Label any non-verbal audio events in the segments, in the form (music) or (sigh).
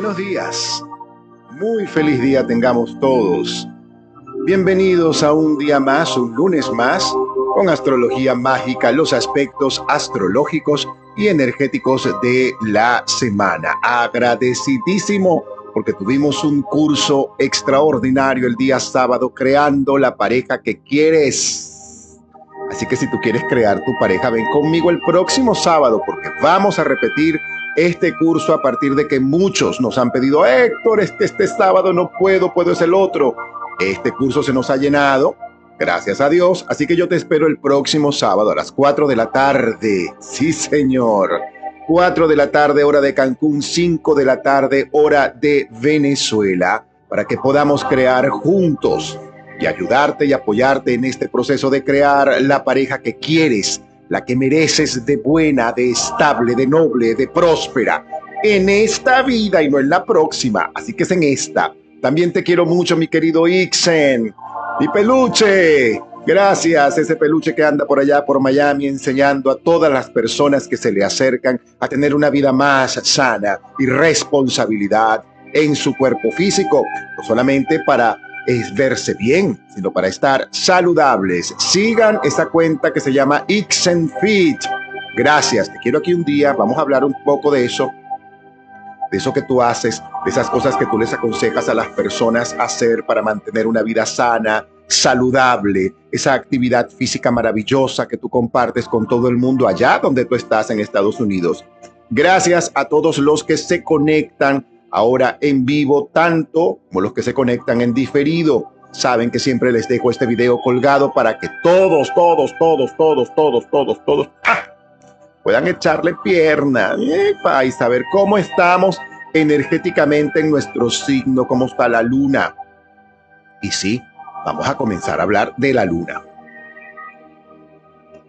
Buenos días. Muy feliz día tengamos todos. Bienvenidos a un día más, un lunes más, con astrología mágica, los aspectos astrológicos y energéticos de la semana. Agradecidísimo porque tuvimos un curso extraordinario el día sábado creando la pareja que quieres. Así que si tú quieres crear tu pareja, ven conmigo el próximo sábado porque vamos a repetir este curso a partir de que muchos nos han pedido, Héctor, este, este sábado no puedo, puedo es el otro. Este curso se nos ha llenado, gracias a Dios, así que yo te espero el próximo sábado a las 4 de la tarde. Sí, señor. 4 de la tarde, hora de Cancún, 5 de la tarde, hora de Venezuela, para que podamos crear juntos y ayudarte y apoyarte en este proceso de crear la pareja que quieres la que mereces de buena, de estable, de noble, de próspera, en esta vida y no en la próxima. Así que es en esta. También te quiero mucho, mi querido Ixen. Mi peluche. Gracias, ese peluche que anda por allá, por Miami, enseñando a todas las personas que se le acercan a tener una vida más sana y responsabilidad en su cuerpo físico, no solamente para es verse bien, sino para estar saludables. Sigan esa cuenta que se llama Fit. Gracias, te quiero aquí un día, vamos a hablar un poco de eso, de eso que tú haces, de esas cosas que tú les aconsejas a las personas hacer para mantener una vida sana, saludable, esa actividad física maravillosa que tú compartes con todo el mundo allá donde tú estás en Estados Unidos. Gracias a todos los que se conectan ahora en vivo, tanto como los que se conectan en diferido. Saben que siempre les dejo este video colgado para que todos, todos, todos, todos, todos, todos, todos ¡ah! puedan echarle pierna y saber cómo estamos energéticamente en nuestro signo, cómo está la luna. Y sí, vamos a comenzar a hablar de la luna.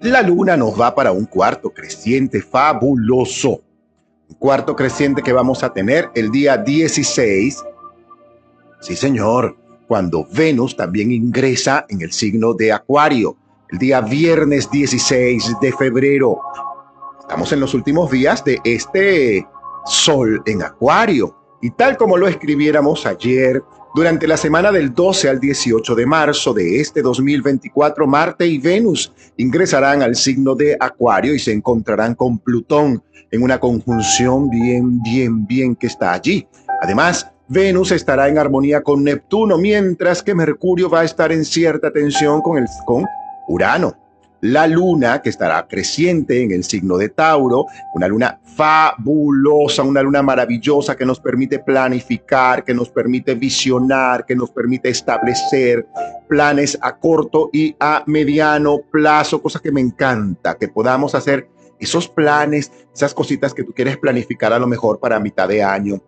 La luna nos va para un cuarto creciente fabuloso cuarto creciente que vamos a tener el día 16. Sí, señor, cuando Venus también ingresa en el signo de Acuario, el día viernes 16 de febrero. Estamos en los últimos días de este Sol en Acuario. Y tal como lo escribiéramos ayer, durante la semana del 12 al 18 de marzo de este 2024, Marte y Venus ingresarán al signo de Acuario y se encontrarán con Plutón en una conjunción bien, bien, bien que está allí. Además, Venus estará en armonía con Neptuno, mientras que Mercurio va a estar en cierta tensión con, el, con Urano la luna que estará creciente en el signo de Tauro, una luna fabulosa, una luna maravillosa que nos permite planificar, que nos permite visionar, que nos permite establecer planes a corto y a mediano plazo, cosas que me encanta, que podamos hacer esos planes, esas cositas que tú quieres planificar a lo mejor para mitad de año.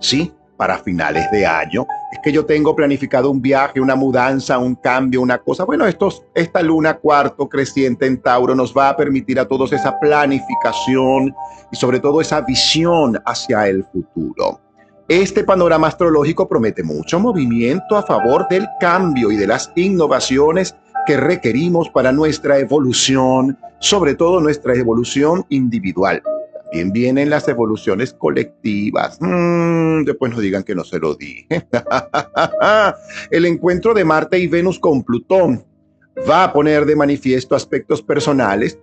Sí, para finales de año. Es que yo tengo planificado un viaje, una mudanza, un cambio, una cosa. Bueno, estos, esta luna cuarto creciente en Tauro nos va a permitir a todos esa planificación y sobre todo esa visión hacia el futuro. Este panorama astrológico promete mucho movimiento a favor del cambio y de las innovaciones que requerimos para nuestra evolución, sobre todo nuestra evolución individual. También vienen las evoluciones colectivas. Mm, después nos digan que no se lo dije. (laughs) El encuentro de Marte y Venus con Plutón va a poner de manifiesto aspectos personales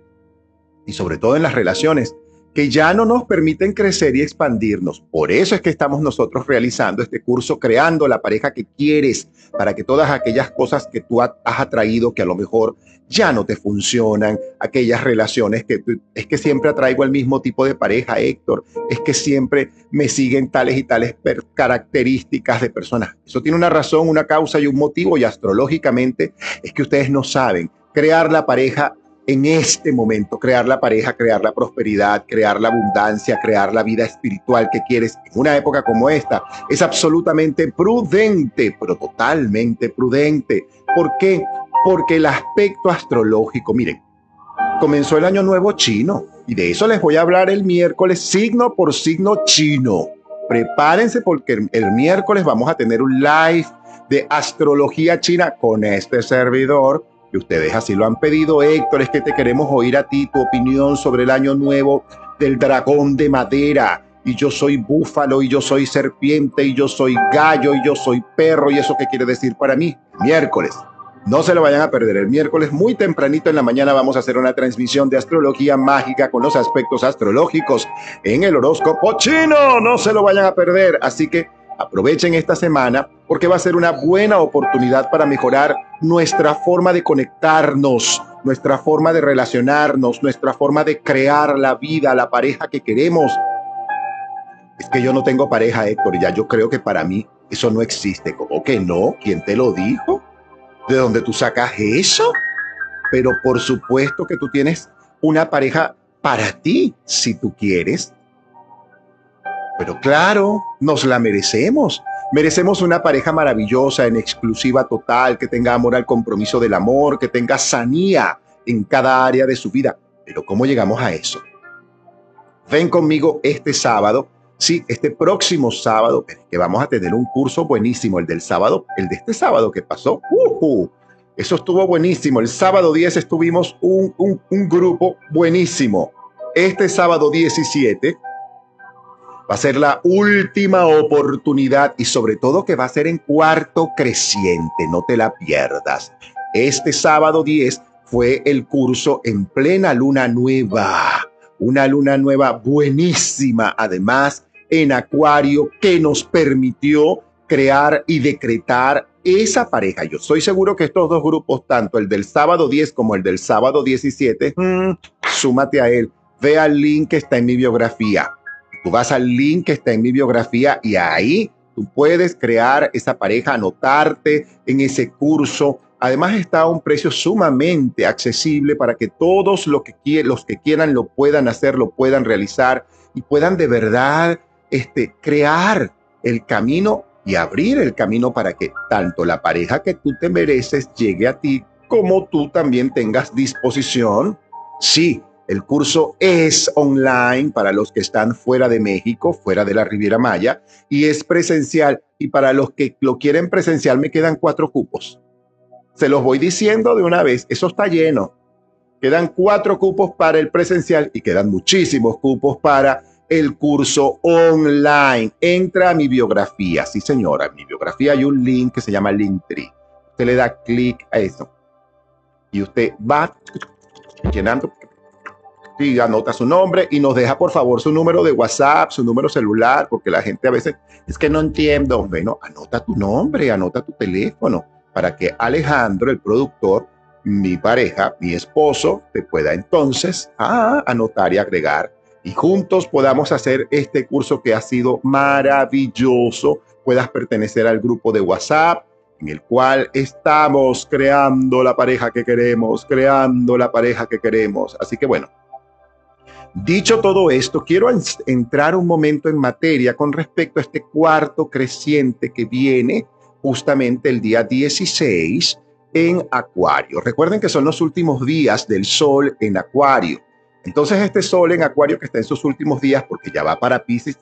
y sobre todo en las relaciones que ya no nos permiten crecer y expandirnos. Por eso es que estamos nosotros realizando este curso, creando la pareja que quieres, para que todas aquellas cosas que tú has atraído, que a lo mejor ya no te funcionan, aquellas relaciones que es que siempre atraigo el mismo tipo de pareja, Héctor, es que siempre me siguen tales y tales características de personas. Eso tiene una razón, una causa y un motivo, y astrológicamente es que ustedes no saben crear la pareja en este momento, crear la pareja, crear la prosperidad, crear la abundancia, crear la vida espiritual que quieres en una época como esta, es absolutamente prudente, pero totalmente prudente. ¿Por qué? Porque el aspecto astrológico, miren, comenzó el año nuevo chino y de eso les voy a hablar el miércoles, signo por signo chino. Prepárense porque el, miércoles vamos a tener un live de astrología china con este servidor que ustedes así lo han pedido. Héctor, es que te queremos oír a ti tu opinión sobre el año nuevo del dragón de madera. y yo soy búfalo y yo soy serpiente y yo soy gallo y yo soy perro y eso qué quiere decir para mí. Miércoles. No se lo vayan a perder. El miércoles muy tempranito en la mañana vamos a hacer una transmisión de astrología mágica con los aspectos astrológicos en el horóscopo chino. No se lo vayan a perder. Así que aprovechen esta semana porque va a ser una buena oportunidad para mejorar nuestra forma de conectarnos, nuestra forma de relacionarnos, nuestra forma de crear la vida, la pareja que queremos. Es que yo no tengo pareja, Héctor, ya yo creo que para mí eso no existe. ¿Cómo que no? ¿Quién te lo dijo? ¿De dónde tú sacas eso? Pero por supuesto que tú tienes una pareja para ti, si tú quieres. Pero claro, nos la merecemos. Merecemos una pareja maravillosa, en exclusiva total, que tenga amor al compromiso del amor, que tenga sanía en cada área de su vida. Pero ¿cómo llegamos a eso? Ven conmigo este sábado Sí, este próximo sábado, que vamos a tener un curso buenísimo, el del sábado, el de este sábado que pasó. eso estuvo buenísimo. El sábado 10 estuvimos un, un grupo buenísimo. Este sábado 17 va a ser la última oportunidad y sobre todo que va a ser en cuarto creciente, no te la pierdas. Este sábado 10 fue el curso en plena luna nueva, una luna nueva buenísima, además en Acuario que nos permitió crear y decretar esa pareja. Yo estoy seguro que estos dos grupos, tanto el del sábado 10 como el del sábado 17, mm, súmate a él. Ve al link que está en mi biografía. Tú vas al link que está en mi biografía y ahí tú puedes crear esa pareja, anotarte en ese curso. Además está a un precio sumamente accesible para que todos los que, los que quieran lo puedan hacer, lo puedan realizar y puedan de verdad este, crear el camino y abrir el camino para que tanto la pareja que tú te mereces llegue a ti como tú también tengas disposición. Sí, el curso es online para los que están fuera de México, fuera de la Riviera Maya, y es presencial. Y para los que lo quieren presencial me quedan cuatro cupos. Se los voy diciendo de una vez, eso está lleno. Quedan cuatro cupos para el presencial y quedan muchísimos cupos para el curso online. Entra a mi biografía. Sí, señora, en mi biografía hay un link que se llama Linktree. Usted le da clic a eso. Y usted va llenando y anota su nombre y nos deja por favor su número de WhatsApp, su número celular, porque la gente a veces es que no entiendo. Bueno, anota tu nombre, anota tu teléfono para que Alejandro, el productor, mi pareja, mi esposo, te pueda entonces ah, anotar y agregar y juntos podamos hacer este curso que ha sido maravilloso. Puedas pertenecer al grupo de WhatsApp en el cual estamos creando la pareja que queremos, creando la pareja que queremos. Así que bueno, dicho todo esto, quiero entrar un momento en materia con respecto a este cuarto creciente que viene justamente el día 16 en Acuario. Recuerden que son los últimos días del Sol en Acuario. Entonces este sol en Acuario que está en sus últimos días, porque ya va para Pisces,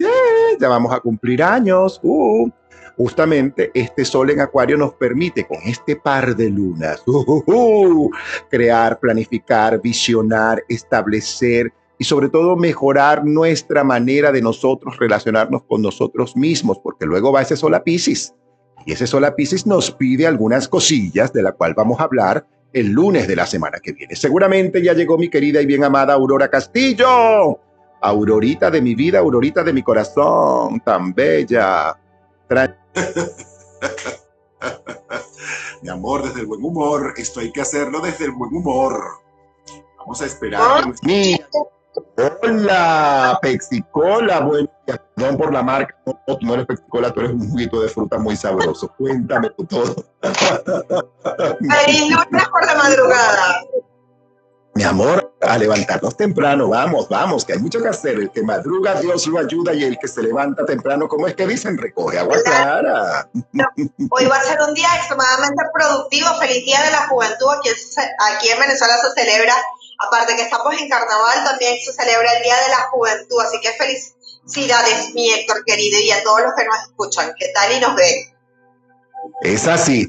ya vamos a cumplir años, uh, justamente este sol en Acuario nos permite con este par de lunas uh, uh, crear, planificar, visionar, establecer y sobre todo mejorar nuestra manera de nosotros relacionarnos con nosotros mismos, porque luego va ese sol a Pisces. Y ese sol a Pisces nos pide algunas cosillas de la cual vamos a hablar el lunes de la semana que viene. Seguramente ya llegó mi querida y bien amada Aurora Castillo. Aurorita de mi vida, Aurorita de mi corazón, tan bella. (laughs) mi amor, desde el buen humor, esto hay que hacerlo desde el buen humor. Vamos a esperar. Hola, Pexicola, buen día. Perdón por la marca, no, tú no eres Pexicola, tú eres un juguito de fruta muy sabroso. Cuéntame todo. (laughs) Feliz lunes por la madrugada. Mi amor, a levantarnos temprano, vamos, vamos, que hay mucho que hacer. El que madruga, Dios lo ayuda y el que se levanta temprano, ¿cómo es que dicen? Recoge agua clara. Hoy va a ser un día extremadamente productivo. Feliz Día de la Juventud. Aquí, aquí en Venezuela se celebra Aparte que estamos en carnaval, también se celebra el Día de la Juventud, así que felicidades, mi Héctor querido, y a todos los que nos escuchan. ¿Qué tal y nos ven? Es así.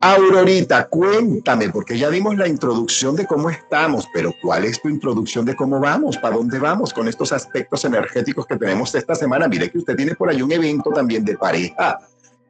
Aurorita, cuéntame, porque ya dimos la introducción de cómo estamos, pero ¿cuál es tu introducción de cómo vamos? ¿Para dónde vamos con estos aspectos energéticos que tenemos esta semana? Mire que usted tiene por ahí un evento también de pareja.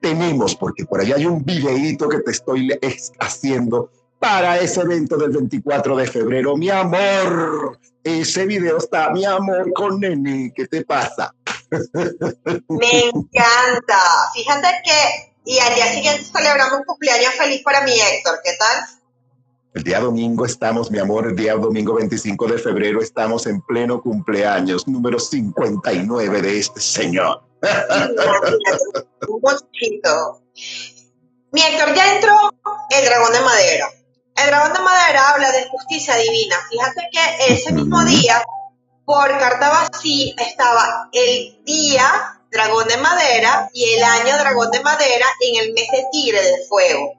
Tenemos, porque por ahí hay un videíto que te estoy haciendo para ese evento del 24 de febrero. Mi amor, ese video está, mi amor, con Nene. ¿Qué te pasa? (laughs) Me encanta. Fíjate que y al día siguiente celebramos un cumpleaños feliz para mi Héctor. ¿Qué tal? El día domingo estamos, mi amor, el día domingo 25 de febrero estamos en pleno cumpleaños número 59 de este señor. un poquito. Mi Héctor, ya entró el dragón de madera. El dragón de madera habla de justicia divina. Fíjate que ese mismo día, por carta vacía, estaba el día dragón de madera y el año dragón de madera en el mes de tigre de fuego.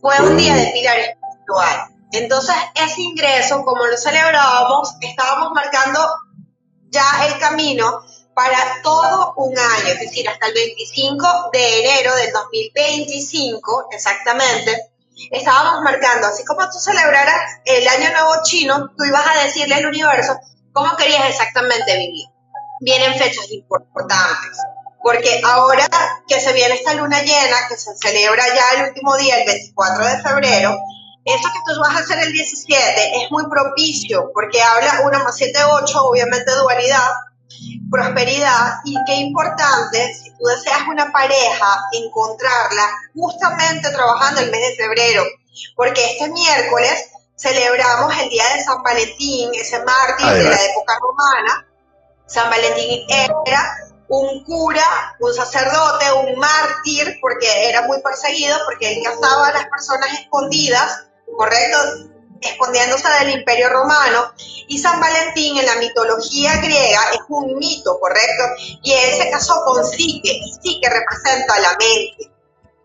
Fue un día de pilar espiritual. Entonces, ese ingreso, como lo celebrábamos, estábamos marcando ya el camino para todo un año, es decir, hasta el 25 de enero del 2025, exactamente, estábamos marcando, así como tú celebraras el año nuevo chino, tú ibas a decirle al universo cómo querías exactamente vivir vienen fechas importantes. Porque ahora que se viene esta luna llena, que se celebra ya el último día, el 24 de febrero, eso que tú vas a hacer el 17 es muy propicio, porque habla 1 más 7, 8, obviamente dualidad, prosperidad, y qué importante, tú deseas una pareja, encontrarla justamente trabajando el mes de febrero, porque este miércoles celebramos el día de San Valentín, ese mártir de la época romana, San Valentín era un cura, un sacerdote, un mártir, porque era muy perseguido, porque él cazaba a las personas escondidas, ¿correcto? Escondiéndose del imperio romano. Y San Valentín en la mitología griega es un mito, ¿correcto? Y él se casó con Psique, y Psique representa la mente,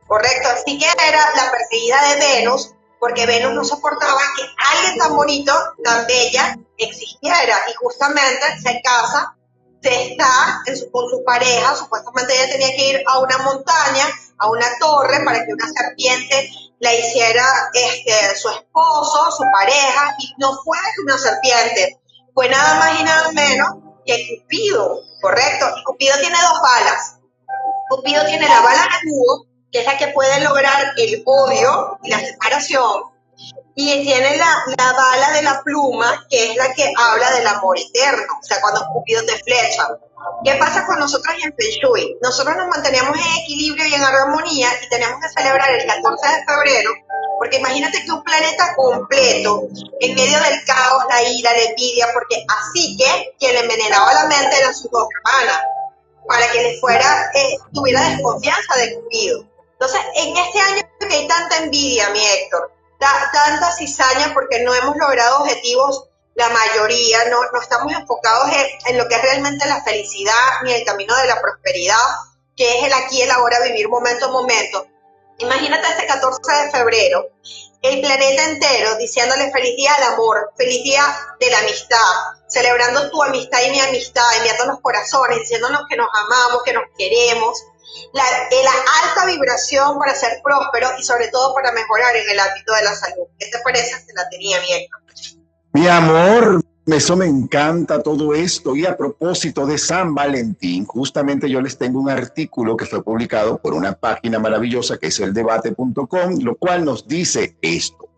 ¿correcto? Psique era la perseguida de Venus, porque Venus no soportaba que alguien tan bonito, tan bella, existiera y justamente se casa, se está con su pareja, supuestamente ella tenía que ir a una montaña, a una torre para que una serpiente la hiciera este, su esposo, su pareja, y no fue una serpiente, fue nada más y nada menos que Cupido, ¿correcto? Cupido tiene dos balas. Cupido tiene la bala de búho, que es la que puede lograr el odio y la separación, y tiene la, la, bala de la pluma, que es la que habla del amor eterno, o sea, cuando Cupido te flecha. ¿Qué pasa con nosotros en Feng? Nosotros nos mantenemos en equilibrio y en armonía y tenemos que celebrar el 14 de febrero, porque imagínate que un planeta completo, en medio del caos, la ira, la envidia, porque así que quien envenenaba la mente eran sus dos hermanas, para que le fuera, eh, tuviera desconfianza de Cupido. Entonces, en este año que hay tanta envidia, mi Héctor, tanta cizaña porque no hemos logrado objetivos, la mayoría, no, no estamos enfocados en, lo que es realmente la felicidad ni el camino de la prosperidad, que es el aquí el ahora, vivir momento a momento. Imagínate este 14 de febrero, el planeta entero diciéndole feliz día al amor, feliz día de la amistad, celebrando tu amistad y mi amistad, enviando los corazones, diciéndonos que nos amamos, que nos queremos, la, la, alta vibración para ser próspero y sobre todo para mejorar en el ámbito de la salud. ¿Qué te parece? Se la tenía bien. Mi amor, eso me encanta todo esto. Y a propósito de San Valentín, justamente yo les tengo un artículo que fue publicado por una página maravillosa que es el debate.com, lo cual nos dice esto.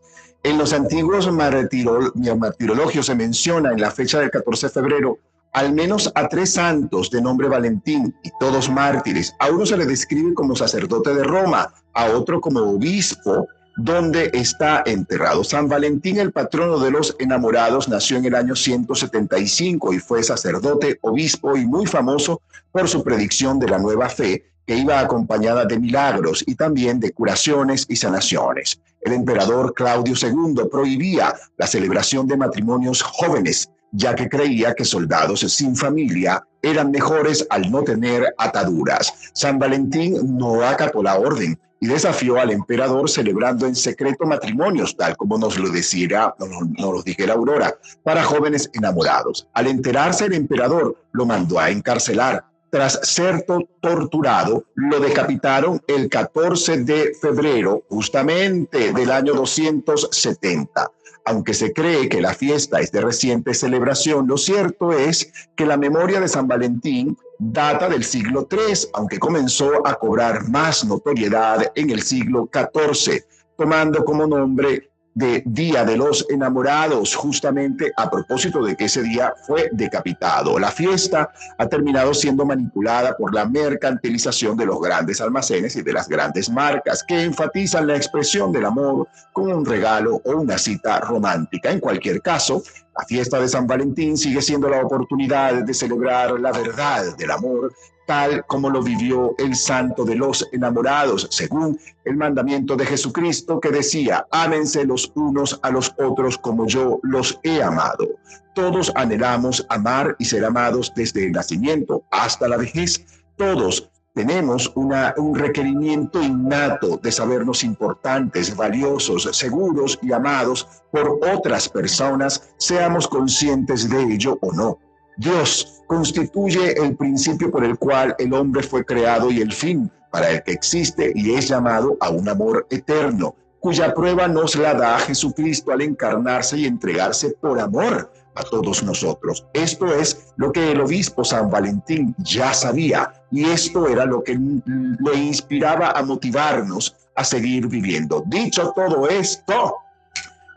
En los antiguos martirologios se menciona en la fecha del 14 de febrero al menos a tres santos de nombre Valentín y todos mártires. A uno se le describe como sacerdote de Roma, a otro como obispo, donde está enterrado. San Valentín, el patrono de los enamorados, nació en el año 175 y fue sacerdote, obispo y muy famoso por su predicción de la nueva fe, que iba acompañada de milagros y también de curaciones y sanaciones. El emperador Claudio II prohibía la celebración de matrimonios jóvenes ya que creía que soldados sin familia eran mejores al no tener ataduras. San Valentín no acató la orden y desafió al emperador celebrando en secreto matrimonios, tal como nos lo decía, nos, lo dijera Aurora, para jóvenes enamorados. Al enterarse el emperador lo mandó a encarcelar. tras ser torturado, lo decapitaron el 14 de febrero, justamente del año 270. Aunque se cree que la fiesta es de reciente celebración, lo cierto es que la memoria de San Valentín data del siglo III, aunque comenzó a cobrar más notoriedad en el siglo XIV, tomando como nombre de Día de los Enamorados, justamente a propósito de que ese día fue decapitado. La fiesta ha terminado siendo manipulada por la mercantilización de los grandes almacenes y de las grandes marcas que enfatizan la expresión del amor con un regalo o una cita romántica. En cualquier caso, la fiesta de San Valentín sigue siendo la oportunidad de celebrar la verdad del amor tal como lo vivió el santo de los enamorados, según el mandamiento de Jesucristo que decía, ámense los unos a los otros como yo los he amado. Todos anhelamos amar y ser amados desde el nacimiento hasta la vejez. Todos tenemos un requerimiento innato de sabernos importantes, valiosos, seguros y amados por otras personas, seamos conscientes de ello o no. Dios constituye el principio por el cual el hombre fue creado y el fin para el que existe y es llamado a un amor eterno, cuya prueba nos la da Jesucristo al encarnarse y entregarse por amor a todos nosotros. Esto es lo que el obispo San Valentín ya sabía y esto era lo que le inspiraba a motivarnos a seguir viviendo. Dicho todo esto,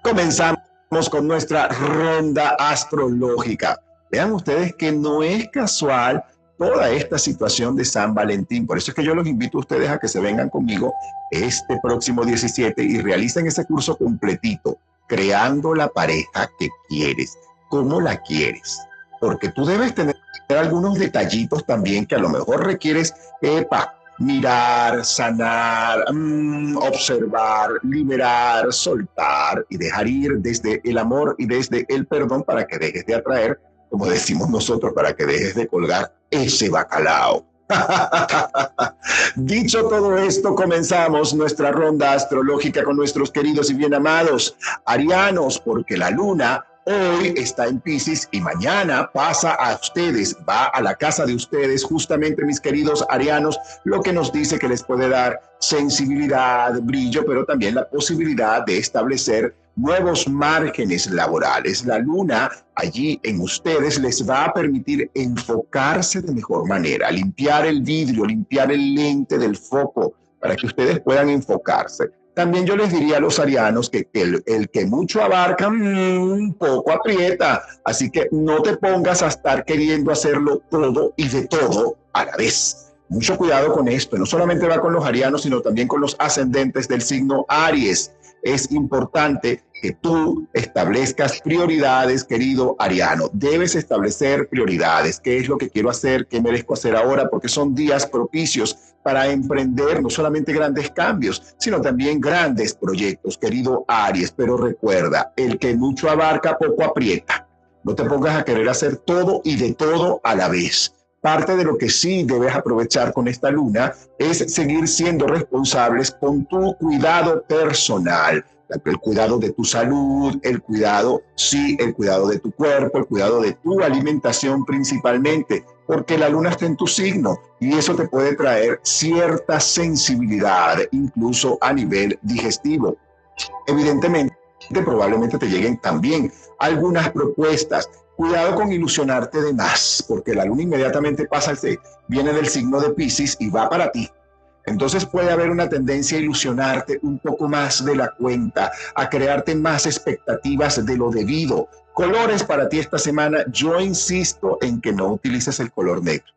comenzamos con nuestra ronda astrológica. Vean ustedes que no es casual toda esta situación de San Valentín. Por eso es que yo los invito a ustedes a que se vengan conmigo este próximo 17 y realicen ese curso completito, creando la pareja que quieres, cómo la quieres. Porque tú debes tener algunos detallitos también que a lo mejor requieres, mirar, sanar, mm, observar, liberar, soltar y dejar ir desde el amor y desde el perdón para que dejes de atraer como decimos nosotros, para que dejes de colgar ese bacalao. (laughs) Dicho todo esto, comenzamos nuestra ronda astrológica con nuestros queridos y bien amados arianos, porque la luna hoy está en Pisces y mañana pasa a ustedes, va a la casa de ustedes, justamente mis queridos arianos, lo que nos dice que les puede dar sensibilidad, brillo, pero también la posibilidad de establecer nuevos márgenes laborales. La luna allí en ustedes les va a permitir enfocarse de mejor manera, limpiar el vidrio, limpiar el lente del foco para que ustedes puedan enfocarse. También yo les diría a los arianos que, el, que mucho abarca, un mm, poco aprieta. Así que no te pongas a estar queriendo hacerlo todo y de todo a la vez. Mucho cuidado con esto. No solamente va con los arianos, sino también con los ascendentes del signo Aries es importante que tú establezcas prioridades, querido Ariano. Debes establecer prioridades. ¿Qué es lo que quiero hacer? ¿Qué merezco hacer ahora? Porque son días propicios para emprender no solamente grandes cambios, sino también grandes proyectos, querido Aries. Pero recuerda, el que mucho abarca, poco aprieta. No te pongas a querer hacer todo y de todo a la vez. Parte de lo que sí debes aprovechar con esta luna es seguir siendo responsables con tu cuidado personal, el cuidado de tu salud, el cuidado, sí, el cuidado de tu cuerpo, el cuidado de tu alimentación principalmente, porque la luna está en tu signo y eso te puede traer cierta sensibilidad, incluso a nivel digestivo. Evidentemente, probablemente te lleguen también algunas propuestas Cuidado con ilusionarte de más, porque la luna inmediatamente pasa, viene del signo de Pisces y va para ti. Entonces puede haber una tendencia a ilusionarte un poco más de la cuenta, a crearte más expectativas de lo debido. Colores para ti esta semana, yo insisto en que no utilices el color negro.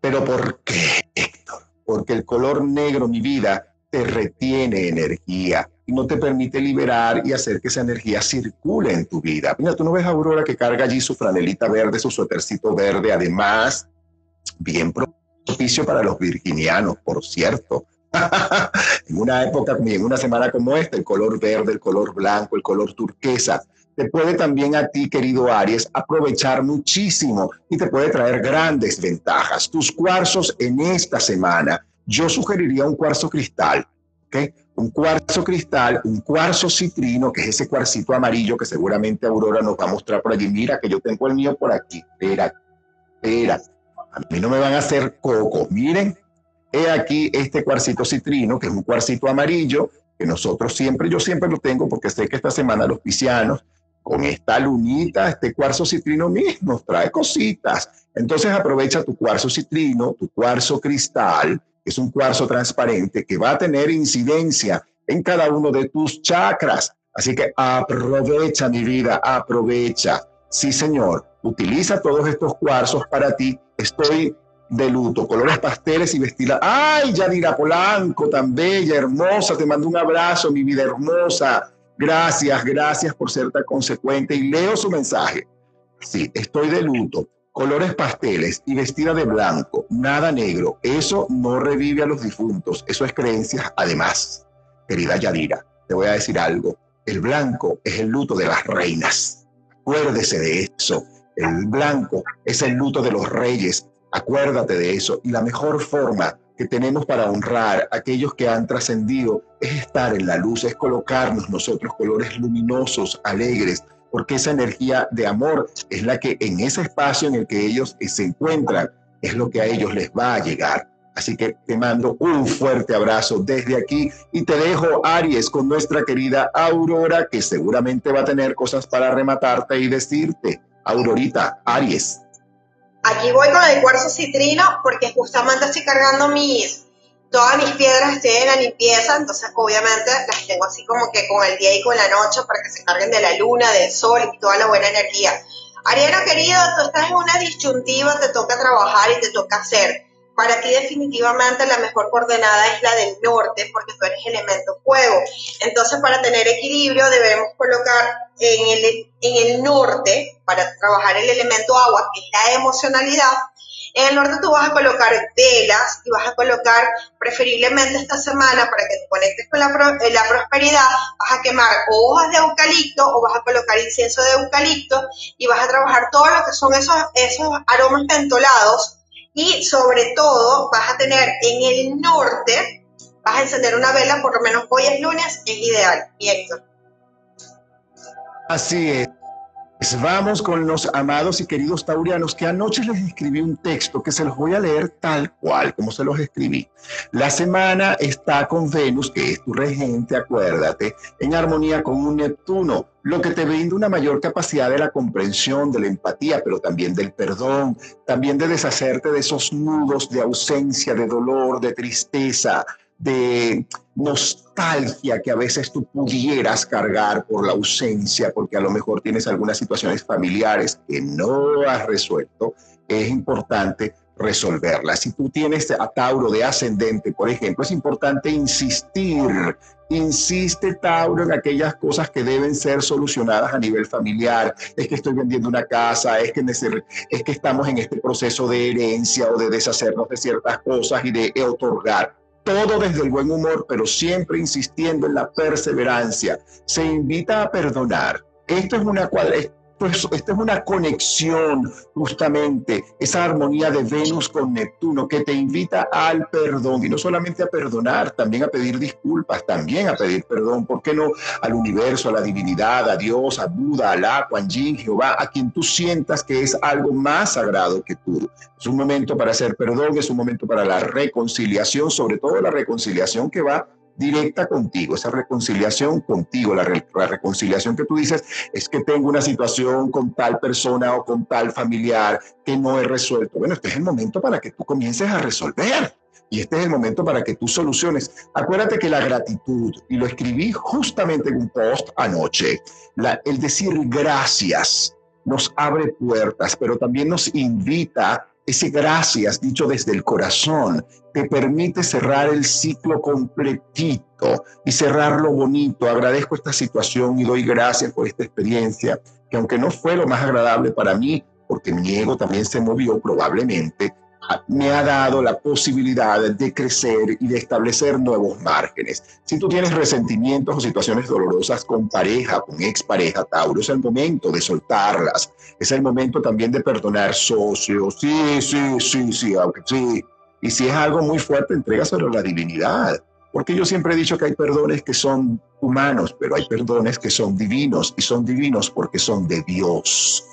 ¿Pero por qué, Héctor? Porque el color negro, mi vida, te retiene energía y no te permite liberar y hacer que esa energía circule en tu vida. Mira, tú no ves a Aurora que carga allí su franelita verde, su suétercito verde, además, bien propicio para los virginianos, por cierto. (laughs) en una época, en una semana como esta, el color verde, el color blanco, el color turquesa, te puede también a ti, querido Aries, aprovechar muchísimo y te puede traer grandes ventajas. Tus cuarzos en esta semana yo sugeriría un cuarzo cristal, ¿ok? Un cuarzo cristal, un cuarzo citrino, que es ese cuarcito amarillo que seguramente Aurora nos va a mostrar por allí. Mira que yo tengo el mío por aquí. Espera, espera. A mí no me van a hacer coco. Miren, he aquí este cuarcito citrino, que es un cuarcito amarillo, que nosotros siempre, yo siempre lo tengo porque sé que esta semana los piscianos, con esta lunita, este cuarzo citrino mismo, trae cositas. Entonces aprovecha tu cuarzo citrino, tu cuarzo cristal, es un cuarzo transparente que va a tener incidencia en cada uno de tus chakras. Así que aprovecha mi vida, aprovecha. Sí, señor, utiliza todos estos cuarzos para ti. Estoy de luto, colores pasteles y vestida. Ay, Yadira Polanco, tan bella, hermosa, te mando un abrazo, mi vida hermosa. Gracias, gracias por ser tan consecuente y leo su mensaje. Sí, estoy de luto, colores pasteles y vestida de blanco, nada negro. Eso no revive a los difuntos, eso es creencia. Además, querida Yadira, te voy a decir algo. El blanco es el luto de las reinas. Acuérdese de eso. El blanco es el luto de los reyes. Acuérdate de eso. Y la mejor forma que tenemos para honrar a aquellos que han trascendido es estar en la luz, es colocarnos nosotros colores luminosos, alegres, porque esa energía de amor es la que en ese espacio en el que ellos se encuentran es lo que a ellos les va a llegar. Así que te mando un fuerte abrazo desde aquí y te dejo, Aries, con nuestra querida Aurora, que seguramente va a tener cosas para rematarte y decirte. Aurorita, Aries. Aquí voy con el cuarzo citrino porque justamente estoy cargando mis, todas mis piedras estoy en la limpieza, entonces obviamente las tengo así como que con el día y con la noche para que se carguen de la luna, del sol y toda la buena energía. Ariano querido, tú estás en una disyuntiva, te toca trabajar y te toca hacer para ti definitivamente la mejor coordenada es la del norte porque tú eres elemento fuego. Entonces para tener equilibrio debemos colocar en el, en el norte, para trabajar el elemento agua, que es la emocionalidad, en el norte tú vas a colocar velas y vas a colocar preferiblemente esta semana para que te conectes con la, la prosperidad, vas a quemar hojas de eucalipto o vas a colocar incienso de eucalipto y vas a trabajar todo lo que son esos, esos aromas pentolados y sobre todo vas a tener en el norte, vas a encender una vela, por lo menos hoy es lunes, es ideal. Y Héctor. Así es. Pues vamos con los amados y queridos taurianos que anoche les escribí un texto que se los voy a leer tal cual como se los escribí. La semana está con Venus, que es tu regente, acuérdate, en armonía con un Neptuno, lo que te brinda una mayor capacidad de la comprensión, de la empatía, pero también del perdón, también de deshacerte de esos nudos de ausencia, de dolor, de tristeza, de nostalgia que a veces tú pudieras cargar por la ausencia, porque a lo mejor tienes algunas situaciones familiares que no has resuelto, es importante resolverlas. Si tú tienes a Tauro de ascendente, por ejemplo, es importante insistir, insiste Tauro en aquellas cosas que deben ser solucionadas a nivel familiar. Es que estoy vendiendo una casa, es que, es que estamos en este proceso de herencia o de deshacernos de ciertas cosas y de otorgar todo desde el buen humor, pero siempre insistiendo en la perseverancia. Se invita a perdonar. Esto es una cuadra, pues esta es una conexión justamente, esa armonía de Venus con Neptuno que te invita al perdón y no solamente a perdonar, también a pedir disculpas, también a pedir perdón, ¿por qué no? Al universo, a la divinidad, a Dios, a Buda, a Alá, Kuan Yin, Jehová, a quien tú sientas que es algo más sagrado que tú. Es un momento para hacer perdón, es un momento para la reconciliación, sobre todo la reconciliación que va directa contigo, esa reconciliación contigo, la, reconciliación que tú dices es que tengo una situación con tal persona o con tal familiar que no he resuelto. Bueno, este es el momento para que tú comiences a resolver. Y este es el momento para que tú soluciones. Acuérdate que la gratitud, y lo escribí justamente en un post anoche, el decir gracias nos abre puertas, pero también nos invita ese gracias dicho desde el corazón te permite cerrar el ciclo completito y cerrarlo bonito. Agradezco esta situación y doy gracias por esta experiencia, que aunque no fue lo más agradable para mí, porque mi ego también se movió probablemente, me ha dado la posibilidad de crecer y de establecer nuevos márgenes. Si tú tienes resentimientos o situaciones dolorosas con pareja, con expareja, Tauro, es el momento de soltarlas. Es el momento también de perdonar socios. Sí, sí, sí, sí, sí. Y si es algo muy fuerte, entrégaselo a la divinidad. Porque yo siempre he dicho que hay perdones que son humanos, pero hay perdones que son divinos y son divinos porque son de Dios.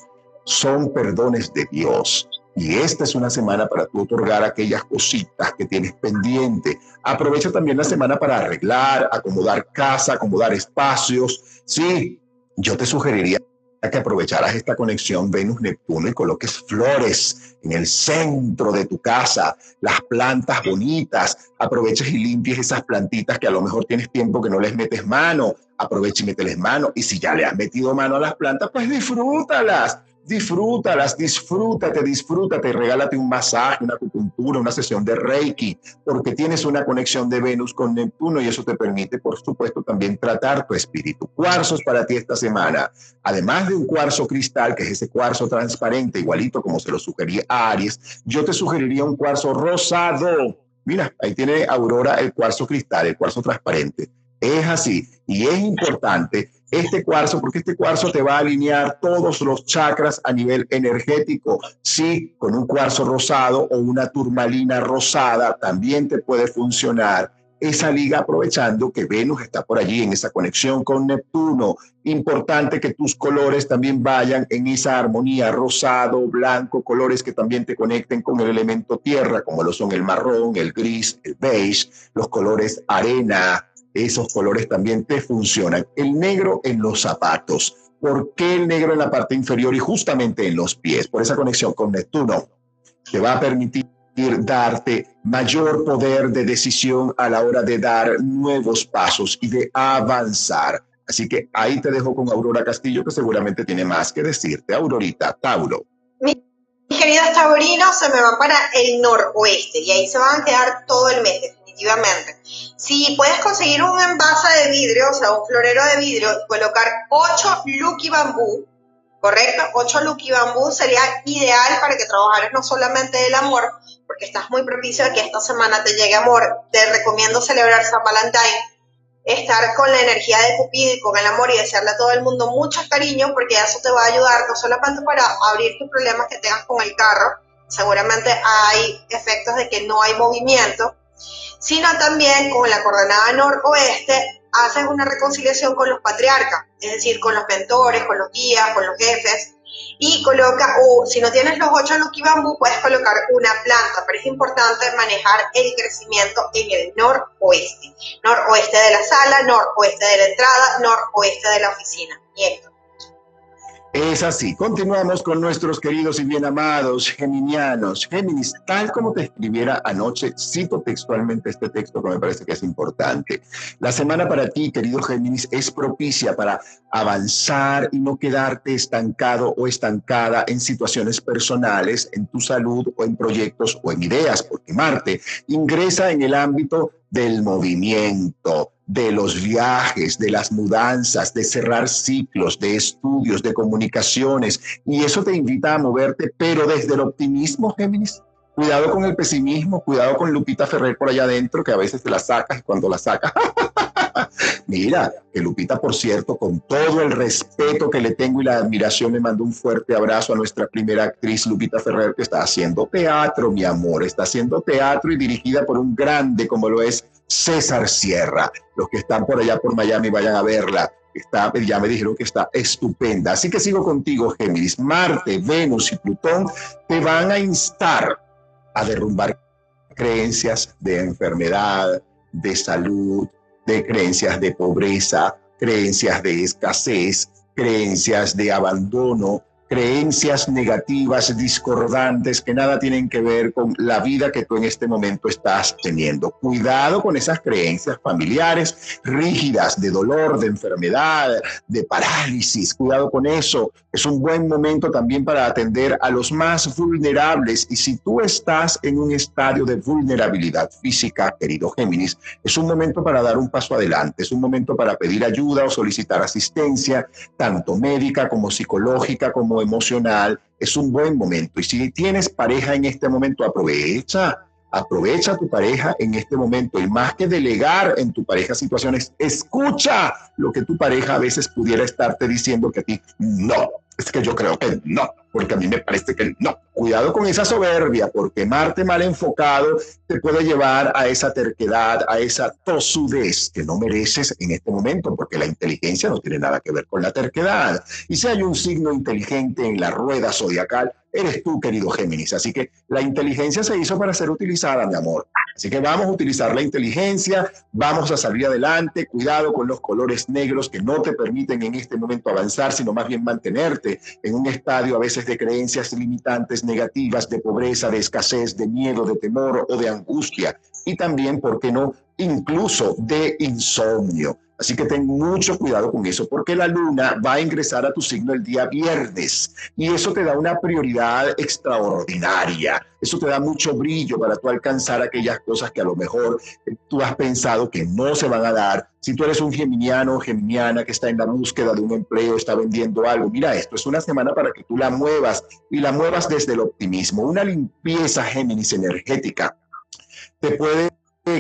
Son perdones de Dios Y esta es una semana para tú otorgar aquellas cositas que tienes pendiente. Aprovecha también la semana para arreglar, acomodar casa, acomodar espacios. Sí, yo te sugeriría que aprovecharas esta conexión Venus-Neptuno y coloques flores en el centro de tu casa, las plantas bonitas, aproveches y limpies esas plantitas que a lo mejor tienes tiempo que no les metes mano, aprovecha y mételes mano. Y si ya le has metido mano a las plantas, pues disfrútalas disfrútalas, disfrútate, disfrútate, regálate un masaje, una acupuntura, una sesión de Reiki, porque tienes una conexión de Venus con Neptuno y eso te permite, por supuesto, también tratar tu espíritu. Cuarzos para ti esta semana, además de un cuarzo cristal, que es ese cuarzo transparente, igualito como se lo sugería a Aries, yo te sugeriría un cuarzo rosado. Mira, ahí tiene Aurora el cuarzo cristal, el cuarzo transparente. Es así. Y es importante este cuarzo, porque este cuarzo te va a alinear todos los chakras a nivel energético. Sí, con un cuarzo rosado o una turmalina rosada también te puede funcionar esa liga aprovechando que Venus está por allí en esa conexión con Neptuno. Importante que tus colores también vayan en esa armonía rosado, blanco, colores que también te conecten con el elemento tierra, como lo son el marrón, el gris, el beige, los colores arena, esos colores también te funcionan. El negro en los zapatos. ¿Por qué el negro en la parte inferior y justamente en los pies? Por esa conexión con Neptuno. Te va a permitir darte mayor poder de decisión a la hora de dar nuevos pasos y de avanzar. Así que ahí te dejo con Aurora Castillo, que seguramente tiene más que decirte. Aurorita, Tauro. Mis queridos taurinos se me van para el noroeste y ahí se van a quedar todo el mes Si puedes conseguir un envase de vidrio, o sea, un florero de vidrio, colocar 8 Lucky Bambú, ¿correcto? 8 Lucky Bambú sería ideal para que trabajaras no solamente el amor, porque estás muy propicio a que esta semana te llegue amor. Te recomiendo celebrar San Valentín, estar con la energía de Cupido y con el amor y desearle a todo el mundo mucho cariño, porque eso te va a ayudar no solamente para abrir tus problemas que tengas con el carro, seguramente hay efectos de que no hay movimiento, sino también con la coordenada noroeste haces una reconciliación con los patriarcas, es decir, con los mentores, con los guías, con los jefes, y coloca, o si no tienes los ocho Bambú, puedes colocar una planta, pero es importante manejar el crecimiento en el noroeste, noroeste de la sala, noroeste de la entrada, noroeste de la oficina. Es así. Continuamos con nuestros queridos y bien amados geminianos. Géminis, tal como te escribiera anoche, cito textualmente este texto que me parece que es importante. La semana para ti, querido Géminis, es propicia para avanzar y no quedarte estancado o estancada en situaciones personales, en tu salud o en proyectos o en ideas, porque Marte ingresa en el ámbito del movimiento, de los viajes, de las mudanzas, de cerrar ciclos, de estudios, de comunicaciones. Y eso te invita a moverte, pero desde el optimismo, Géminis. Cuidado con el pesimismo, cuidado con Lupita Ferrer por allá adentro, que a veces te la sacas y cuando la sacas, (laughs) Mira, que Lupita, por cierto, con todo el respeto que le tengo y la admiración, me mandó un fuerte abrazo a nuestra primera actriz, Lupita Ferrer, que está haciendo teatro, mi amor, está haciendo teatro y dirigida por un grande como lo es César Sierra. Los que están por allá por Miami vayan a verla. Está, ya me dijeron que está estupenda. Así que sigo contigo, Géminis. Marte, Venus y Plutón te van a instar a derrumbar creencias de enfermedad, de salud, de creencias de pobreza, creencias de escasez, creencias de abandono, creencias negativas, discordantes, que nada tienen que ver con la vida que tú en este momento estás teniendo. Cuidado con esas creencias familiares rígidas de dolor, de enfermedad, de parálisis. Cuidado con eso. Es un buen momento también para atender a los más vulnerables. Y si tú estás en un estadio de vulnerabilidad física, querido Géminis, es un momento para dar un paso adelante. Es un momento para pedir ayuda o solicitar asistencia, tanto médica como psicológica, como emocional, es un buen momento. Y si tienes pareja en este momento, aprovecha, aprovecha tu pareja en este momento. Y más que delegar en tu pareja situaciones, escucha lo que tu pareja a veces pudiera estarte diciendo que a ti no. Es que yo creo que no, porque a mí me parece que no. Cuidado con esa soberbia, porque Marte mal enfocado te puede llevar a esa terquedad, a esa tosudez que no mereces en este momento, porque la inteligencia no tiene nada que ver con la terquedad. Y si hay un signo inteligente en la rueda zodiacal, eres tú, querido Géminis. Así que la inteligencia se hizo para ser utilizada, mi amor. Así que vamos a utilizar la inteligencia, vamos a salir adelante, cuidado con los colores negros que no te permiten en este momento avanzar, sino más bien mantenerte en un estadio a veces de creencias limitantes negativas, de pobreza, de escasez, de miedo, de temor o de angustia. Y también, ¿por qué no? Incluso de insomnio. Así que ten mucho cuidado con eso, porque la luna va a ingresar a tu signo el día viernes y eso te da una prioridad extraordinaria. Eso te da mucho brillo para tú alcanzar aquellas cosas que a lo mejor tú has pensado que no se van a dar. Si tú eres un geminiano o geminiana que está en la búsqueda de un empleo, está vendiendo algo, mira, esto es una semana para que tú la muevas y la muevas desde el optimismo. Una limpieza Géminis energética te puede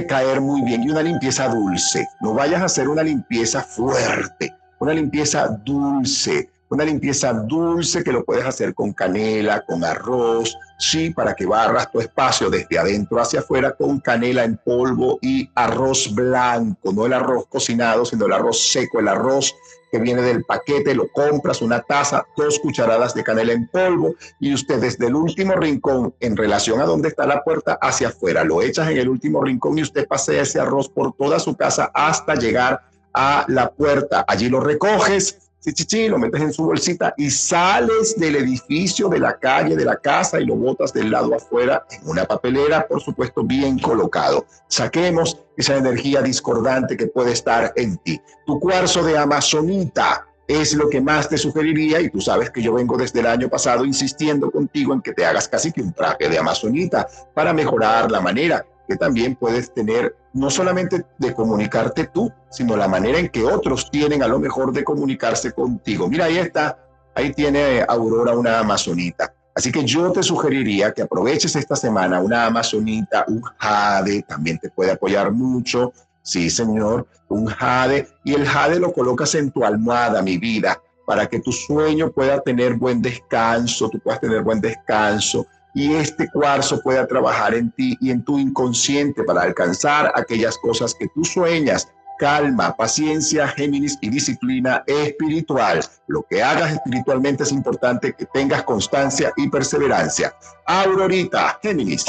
caer muy bien y una limpieza dulce. No vayas a hacer una limpieza fuerte, una limpieza dulce, una limpieza dulce que lo puedes hacer con canela, con arroz, sí, para que barras tu espacio desde adentro hacia afuera con canela en polvo y arroz blanco, no el arroz cocinado, sino el arroz seco, el arroz que viene del paquete, lo compras, una taza, dos cucharadas de canela en polvo y usted desde el último rincón en relación a donde está la puerta hacia afuera, lo echas en el último rincón y usted pasea ese arroz por toda su casa hasta llegar a la puerta. Allí lo recoges, sí, sí, lo metes en su bolsita y sales del edificio, de la calle, de la casa y lo botas del lado afuera en una papelera, por supuesto, bien colocado. Saquemos esa energía discordante que puede estar en ti. Tu cuarzo de amazonita es lo que más te sugeriría y tú sabes que yo vengo desde el año pasado insistiendo contigo en que te hagas casi que un traje de amazonita para mejorar la manera que también puedes tener, no solamente de comunicarte tú, sino la manera en que otros tienen a lo mejor de comunicarse contigo. Mira, ahí está, ahí tiene Aurora una amazonita. Así que yo te sugeriría que aproveches esta semana una amazonita, un jade, también te puede apoyar mucho. Sí, señor, un jade. Y el jade lo colocas en tu almohada, mi vida, para que tu sueño pueda tener buen descanso, tú puedas tener buen descanso y este cuarzo pueda trabajar en ti y en tu inconsciente para alcanzar aquellas cosas que tú sueñas. Calma, paciencia, Géminis y disciplina espiritual. Lo que hagas espiritualmente es importante que tengas constancia y perseverancia. Aurorita, Géminis.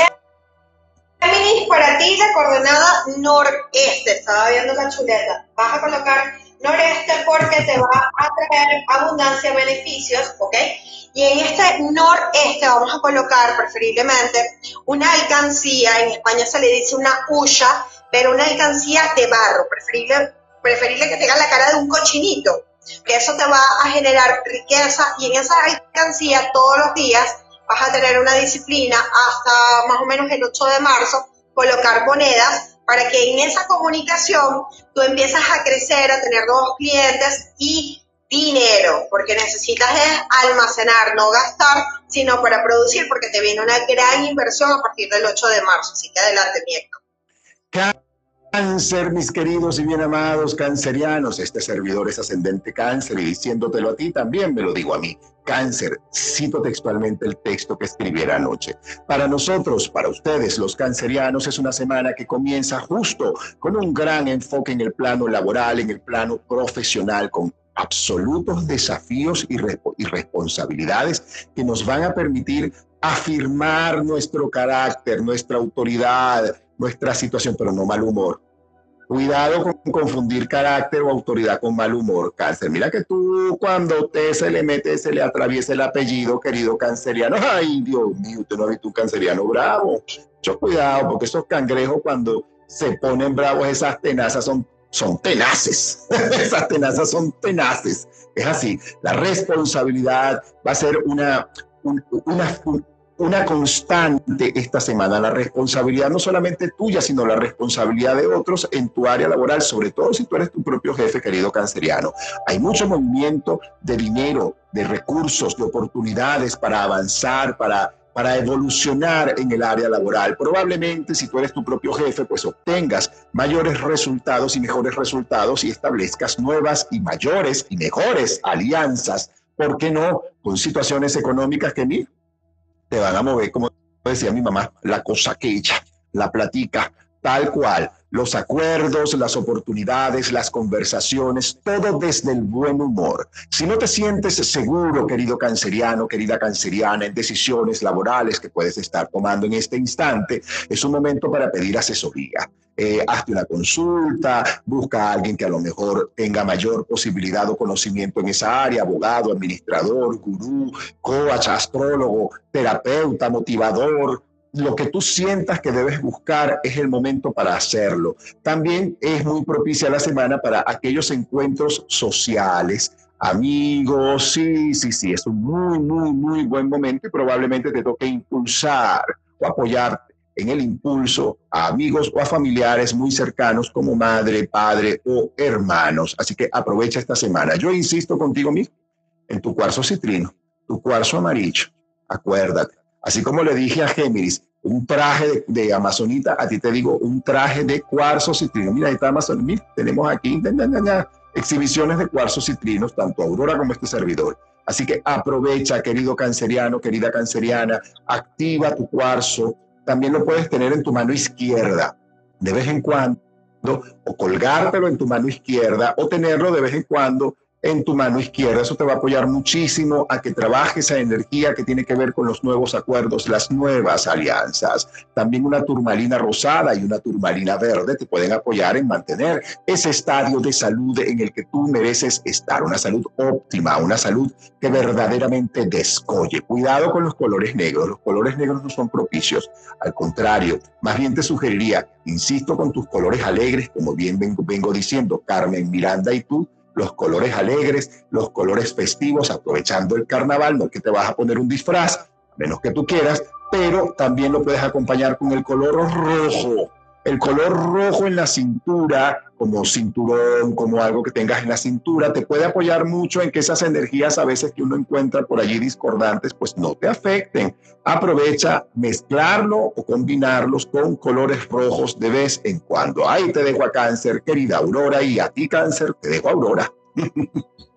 Géminis, para ti la coordenada noreste. Estaba viendo la chuleta. Vas a colocar noreste porque te va a traer abundancia, beneficios, ¿ok? Y en este noreste vamos a colocar preferiblemente una alcancía, en España se le dice una huya, pero una alcancía de barro, preferible, que tenga la cara de un cochinito, que eso te va a generar riqueza. Y en esa alcancía todos los días vas a tener una disciplina hasta más o menos el 8 de marzo, colocar monedas para que en esa comunicación tú empiezas a crecer, a tener nuevos clientes y dinero, porque necesitas es almacenar, no gastar, sino para producir, porque te viene una gran inversión a partir del 8 de marzo. Así que adelante, Mieko. Cáncer, mis queridos y bien amados cancerianos, este servidor es ascendente cáncer y diciéndotelo a ti también me lo digo a mí. Cáncer, cito textualmente el texto que escribiera anoche. Para nosotros, para ustedes, los cancerianos, es una semana que comienza justo con un gran enfoque en el plano laboral, en el plano profesional, con absolutos desafíos y, y responsabilidades que nos van a permitir afirmar nuestro carácter, nuestra autoridad, nuestra situación, pero no mal humor. Cuidado con confundir carácter o autoridad con mal humor, cáncer. Mira que tú cuando usted se le mete, se le atraviesa el apellido, querido canceriano. Ay, Dios mío, usted no ha visto un canceriano bravo. Mucho cuidado, porque esos cangrejos cuando se ponen bravos, esas tenazas son son tenaces. (laughs) Esas tenazas son tenaces. Es así. La responsabilidad va a ser una, una, una constante esta semana. La responsabilidad no solamente tuya, sino la responsabilidad de otros en tu área laboral, sobre todo si tú eres tu propio jefe, querido canceriano. Hay mucho movimiento de dinero, de recursos, de oportunidades para avanzar, para para evolucionar en el área laboral. Probablemente si tú eres tu propio jefe, pues obtengas mayores resultados y mejores resultados y establezcas nuevas y mayores y mejores alianzas. ¿Por qué no? Con situaciones económicas que ni te van a mover, como decía mi mamá, la cosa que echa, la platica, tal cual. Los acuerdos, las oportunidades, las conversaciones, todo desde el buen humor. Si no te sientes seguro, querido canceriano, querida canceriana, en decisiones laborales que puedes estar tomando en este instante, es un momento para pedir asesoría. Eh, hazte una consulta, busca a alguien que a lo mejor tenga mayor posibilidad o conocimiento en esa área, abogado, administrador, gurú, coach, astrólogo, terapeuta, motivador, lo que tú sientas que debes buscar es el momento para hacerlo. También es muy propicia la semana para aquellos encuentros sociales, amigos, sí, sí, sí, es un muy, muy, muy buen momento y probablemente te toque impulsar o apoyarte en el impulso a amigos o a familiares muy cercanos como madre, padre o hermanos. Así que aprovecha esta semana. Yo insisto contigo mismo en tu cuarzo citrino, tu cuarzo amarillo. Acuérdate, Así como le dije a Géminis, un traje de, amazonita, a ti te digo un traje de cuarzo citrino. Mira, ahí está Amazon, mira, tenemos aquí exhibiciones de cuarzos citrinos, tanto Aurora como este servidor. Así que aprovecha, querido canceriano, querida canceriana, activa tu cuarzo. También lo puedes tener en tu mano izquierda de vez en cuando, o colgártelo en tu mano izquierda, o tenerlo de vez en cuando en tu mano izquierda. Eso te va a apoyar muchísimo a que trabajes esa energía que tiene que ver con los nuevos acuerdos, las nuevas alianzas. También una turmalina rosada y una turmalina verde te pueden apoyar en mantener ese estadio de salud en el que tú mereces estar, una salud óptima, una salud que verdaderamente descolle. Cuidado con los colores negros. Los colores negros no son propicios. Al contrario, más bien te sugeriría, insisto con tus colores alegres, como bien vengo, vengo diciendo, Carmen, Miranda y tú, los colores alegres, los colores festivos, aprovechando el carnaval, no que te vas a poner un disfraz, menos que tú quieras, pero también lo puedes acompañar con el color rojo, el color rojo en la cintura, como cinturón, como algo que tengas en la cintura, te puede apoyar mucho en que esas energías a veces que uno encuentra por allí discordantes, pues no te afecten. Aprovecha mezclarlo o combinarlos con colores rojos de vez en cuando. Ahí te dejo a cáncer, querida Aurora, y a ti cáncer, te dejo a Aurora. (laughs)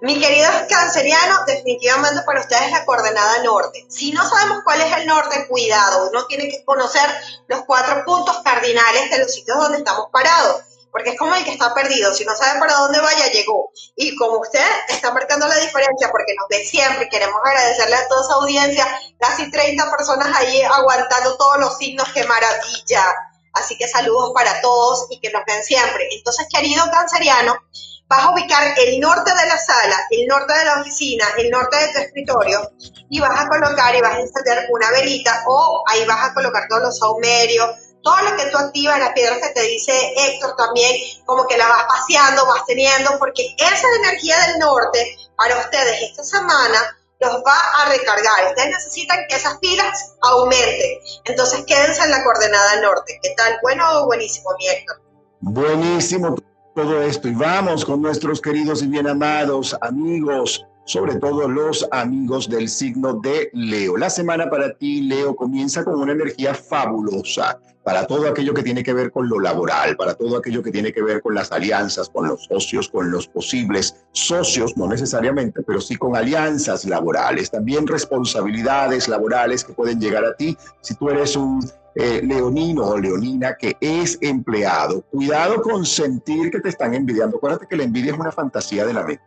Mi querido canceriano, definitivamente para ustedes la coordenada norte. Si no sabemos cuál es el norte, cuidado, uno tiene que conocer los cuatro puntos cardinales de los sitios donde estamos parados, porque es como el que está perdido, si no sabe para dónde vaya, llegó. Y como usted está marcando la diferencia, porque nos ve siempre, queremos agradecerle a toda esa audiencia, casi 30 personas ahí aguantando todos los signos, qué maravilla. Así que saludos para todos y que nos ven siempre. Entonces, querido canceriano, vas a ubicar el norte de la sala, el norte de la oficina, el norte de tu escritorio y vas a colocar y vas a encender una velita o ahí vas a colocar todos los saumerios, todo lo que tú activas, las piedras que te dice Héctor también, como que la vas paseando, vas teniendo, porque esa energía del norte para ustedes esta semana los va a recargar. Ustedes necesitan que esas pilas aumenten. Entonces quédense en la coordenada norte. ¿Qué tal? ¿Bueno o buenísimo, mi Héctor? Buenísimo todo esto y vamos con nuestros queridos y bien amados amigos, sobre todo los amigos del signo de Leo. La semana para ti, Leo, comienza con una energía fabulosa para todo aquello que tiene que ver con lo laboral, para todo aquello que tiene que ver con las alianzas, con los socios, con los posibles socios, no necesariamente, pero sí con alianzas laborales, también responsabilidades laborales que pueden llegar a ti si tú eres un eh, leonino o leonina que es empleado. Cuidado con sentir que te están envidiando. Acuérdate que la envidia es una fantasía de la mente.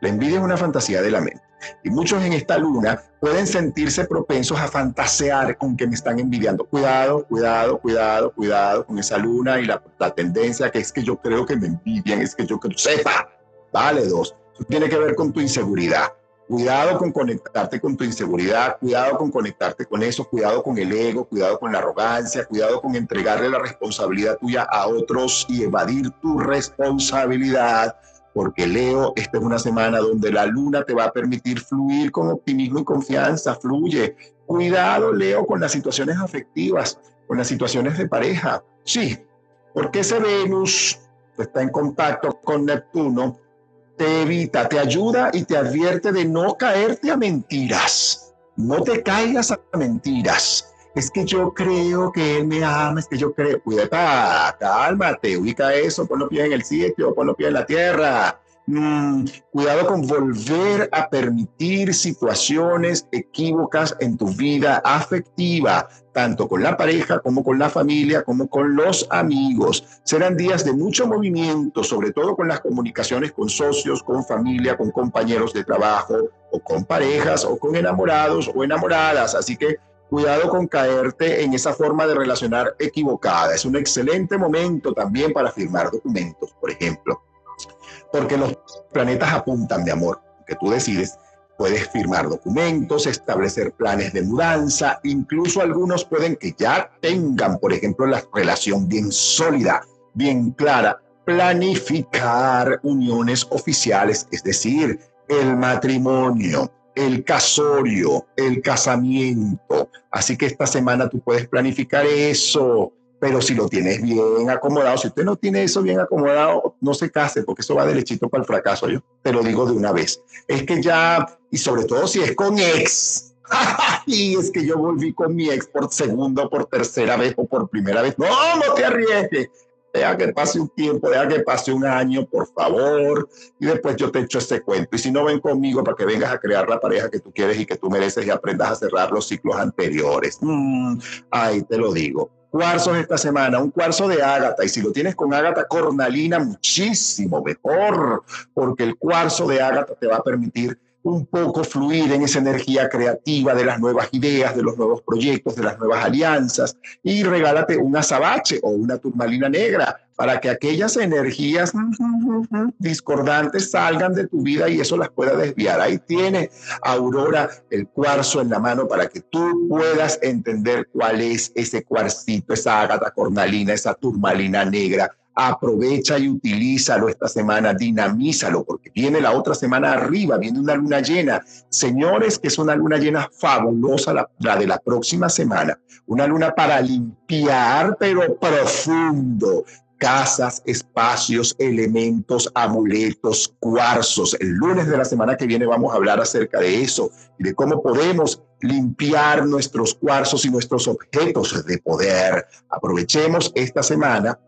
La envidia es una fantasía de la mente. Y muchos en esta luna pueden sentirse propensos a fantasear con que me están envidiando. Cuidado, cuidado, cuidado, cuidado con esa luna y la, tendencia que es que yo creo que me envidian, es que yo creo, sepa. Vale, dos. Tiene que ver con tu inseguridad. Cuidado con conectarte con tu inseguridad, cuidado con conectarte con eso, cuidado con el ego, cuidado con la arrogancia, cuidado con entregarle la responsabilidad tuya a otros y evadir tu responsabilidad, porque Leo, esta es una semana donde la luna te va a permitir fluir con optimismo y confianza, fluye. Cuidado, Leo, con las situaciones afectivas, con las situaciones de pareja. Sí, porque ese Venus está en contacto con Neptuno te evita, te ayuda y te advierte de no caerte a mentiras. No te caigas a mentiras. Es que yo creo que él me ama, es que yo creo. Cuídate, cálmate, ubica eso, pon los pies en el sitio, pon los pies en la tierra. Mm, cuidado con volver a permitir situaciones equívocas en tu vida afectiva, tanto con la pareja como con la familia, como con los amigos. Serán días de mucho movimiento, sobre todo con las comunicaciones con socios, con familia, con compañeros de trabajo, o con parejas, o con enamorados o enamoradas. Así que cuidado con caerte en esa forma de relacionar equivocada. Es un excelente momento también para firmar documentos, por ejemplo porque los planetas apuntan de amor, que tú decides. Puedes firmar documentos, establecer planes de mudanza, incluso algunos pueden que ya tengan, por ejemplo, la relación bien sólida, bien clara, planificar uniones oficiales, es decir, el matrimonio, el casorio, el casamiento. Así que esta semana tú puedes planificar eso, pero si lo tienes bien acomodado, si usted no tiene eso bien acomodado, no se case, porque eso va derechito para el fracaso, yo te lo digo de una vez. Es que ya, y sobre todo si es con ex, (laughs) y es que yo volví con mi ex por segunda, por tercera vez o por primera vez. No, no te arriesgues. Deja que pase un tiempo, deja que pase un año, por favor, y después yo te echo ese cuento. Y si no, ven conmigo para que vengas a crear la pareja que tú quieres y que tú mereces y aprendas a cerrar los ciclos anteriores. Mm, ahí te lo digo cuarzos esta semana, un cuarzo de ágata, y si lo tienes con ágata cornalina, muchísimo mejor, porque el cuarzo de ágata te va a permitir un poco fluir en esa energía creativa de las nuevas ideas, de los nuevos proyectos, de las nuevas alianzas, y regálate un azabache o una turmalina negra para que aquellas energías discordantes salgan de tu vida y eso las pueda desviar. Ahí tiene Aurora el cuarzo en la mano para que tú puedas entender cuál es ese cuarcito, esa ágata cornalina, esa turmalina negra aprovecha y utilízalo esta semana, dinamízalo, porque viene la otra semana arriba, viene una luna llena. Señores, que es una luna llena fabulosa la, la de la próxima semana, una luna para limpiar, pero profundo, casas, espacios, elementos, amuletos, cuarzos. El lunes de la semana que viene vamos a hablar acerca de eso y de cómo podemos limpiar nuestros cuarzos y nuestros objetos de poder. Aprovechemos esta semana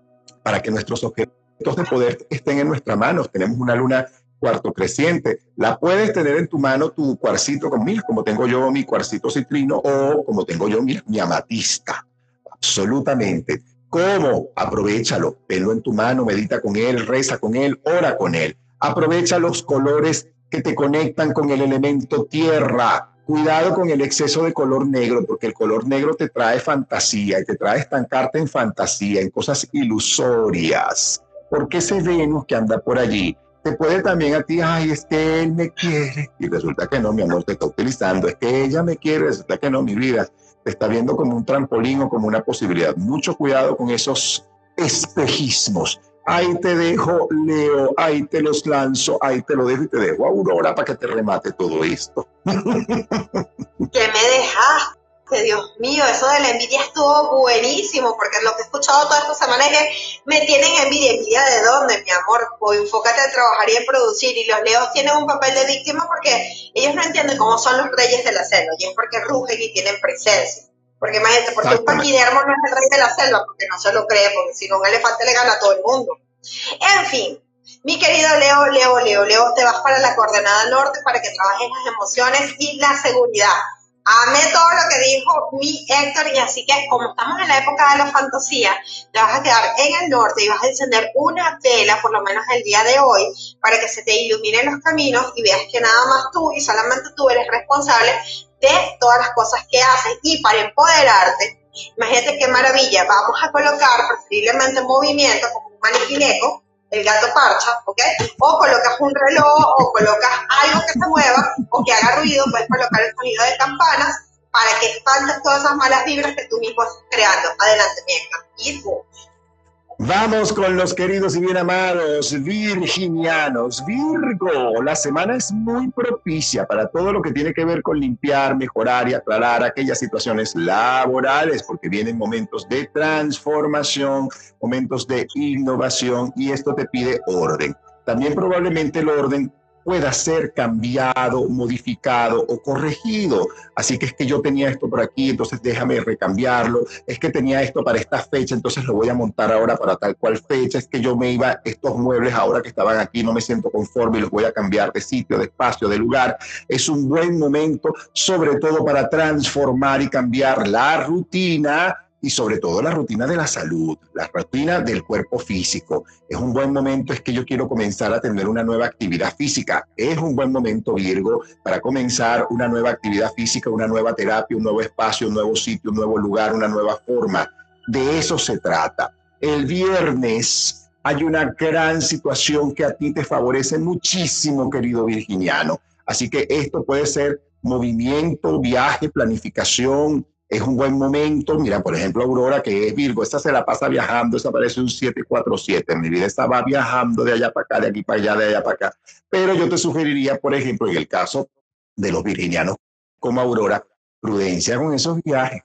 para que nuestros objetos de poder estén en nuestra mano. Tenemos una luna cuarto creciente. La puedes tener en tu mano tu cuarcito con mil, como tengo yo mi cuarcito citrino o como tengo yo mi amatista. Absolutamente. ¿Cómo? Aprovechalo, tenlo en tu mano, medita con él, reza con él, ora con él. Aprovecha los colores que te conectan con el elemento tierra. Cuidado con el exceso de color negro, porque el color negro te trae fantasía y te trae estancarte en fantasía, en cosas ilusorias. Porque ese Venus que anda por allí te puede también a ti, ay, es que él me quiere. Y resulta que no, mi amor, te está utilizando. Es que ella me quiere, resulta que no, mi vida está viendo como un trampolín o como una posibilidad. Mucho cuidado con esos espejismos. Ahí te dejo, Leo, ahí te los lanzo, ahí te lo dejo y te dejo Aurora para que te remate todo esto. (laughs) ¿Qué me dejaste? Dios mío, eso de la envidia estuvo buenísimo, porque lo que he escuchado toda esta semana es que me tienen envidia. ¿Envidia de dónde, mi amor? Pues enfócate en trabajar y en producir. Y los leos tienen un papel de víctima porque ellos no entienden cómo son los reyes de la selva, y es porque rugen y tienen presencia. Porque imagínate, porque un paquidermo no es el rey de la selva, porque no se lo cree, porque si no un elefante le gana a todo el mundo. En fin, mi querido Leo, Leo, Leo, Leo, te vas para la coordenada norte para que trabajes las emociones y la seguridad Amé todo lo que dijo mi Héctor y así que como estamos en la época de la fantasía, te vas a quedar en el norte y vas a encender una vela, por lo menos el día de hoy, para que se te iluminen los caminos y veas que nada más tú y solamente tú eres responsable de todas las cosas que haces y para empoderarte. Imagínate qué maravilla, vamos a colocar preferiblemente movimiento como un maniquineco el gato parcha, ¿ok? O colocas un reloj, o colocas algo que se mueva, o que haga ruido, puedes colocar el sonido de campanas para que espantes todas esas malas vibras que tú mismo estás creando. Adelante, mi Vamos con los queridos y bien amados virginianos. Virgo, la semana es muy propicia para todo lo que tiene que ver con limpiar, mejorar y aclarar aquellas situaciones laborales, porque vienen momentos de transformación, momentos de innovación y esto te pide orden. También probablemente el orden pueda ser cambiado, modificado o corregido. Así que es que yo tenía esto por aquí, entonces déjame recambiarlo. Es que tenía esto para esta fecha, entonces lo voy a montar ahora para tal cual fecha. Es que yo me iba, estos muebles ahora que estaban aquí no me siento conforme y los voy a cambiar de sitio, de espacio, de lugar. Es un buen momento, sobre todo para transformar y cambiar la rutina y sobre todo la rutina de la salud, la rutina del cuerpo físico. Es un buen momento, es que yo quiero comenzar a tener una nueva actividad física. Es un buen momento, Virgo, para comenzar una nueva actividad física, una nueva terapia, un nuevo espacio, un nuevo sitio, un nuevo lugar, una nueva forma. De eso se trata. El viernes hay una gran situación que a ti te favorece muchísimo, querido virginiano. Así que esto puede ser movimiento, viaje, planificación, es un buen momento. Mira, por ejemplo, Aurora, que es Virgo, esta se la pasa viajando, esa parece un 747. Mi vida estaba viajando de allá para acá, de aquí para allá, de allá para acá. Pero yo te sugeriría, por ejemplo, en el caso de los virginianos como Aurora, prudencia con esos viajes.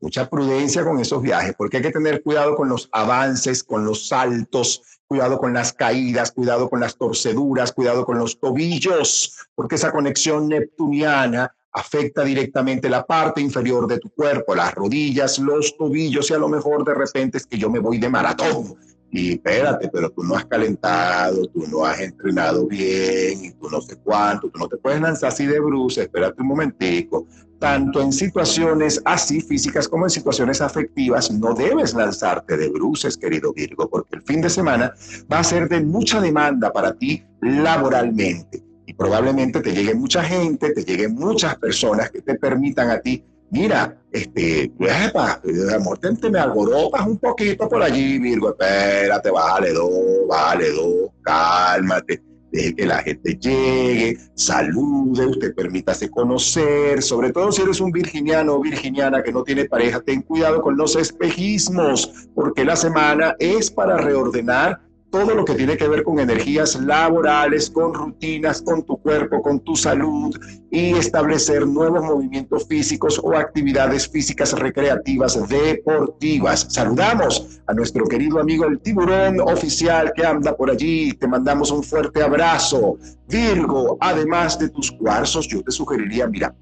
Mucha prudencia con esos viajes, porque hay que tener cuidado con los avances, con los saltos, cuidado con las caídas, cuidado con las torceduras, cuidado con los tobillos, porque esa conexión neptuniana afecta directamente la parte inferior de tu cuerpo, las rodillas, los tobillos y a lo mejor de repente es que yo me voy de maratón. Y espérate, pero tú no has calentado, tú no has entrenado bien, y tú no sé cuánto, tú no te puedes lanzar así de bruces, espérate un momentico. Tanto en situaciones así físicas como en situaciones afectivas, no debes lanzarte de bruces, querido Virgo, porque el fin de semana va a ser de mucha demanda para ti laboralmente probablemente te llegue mucha gente, te lleguen muchas personas que te permitan a ti, mira, este, epa, amor, te, te me un poquito por allí, Virgo, espérate, vale dos, vale dos, cálmate, deje que la gente llegue, salude, usted permítase conocer, sobre todo si eres un virginiano o virginiana que no tiene pareja, ten cuidado con los espejismos, porque la semana es para reordenar todo lo que tiene que ver con energías laborales, con rutinas, con tu cuerpo, con tu salud y establecer nuevos movimientos físicos o actividades físicas recreativas deportivas. Saludamos a nuestro querido amigo el tiburón oficial que anda por allí. Te mandamos un fuerte abrazo. Virgo, además de tus cuarzos, yo te sugeriría, mira,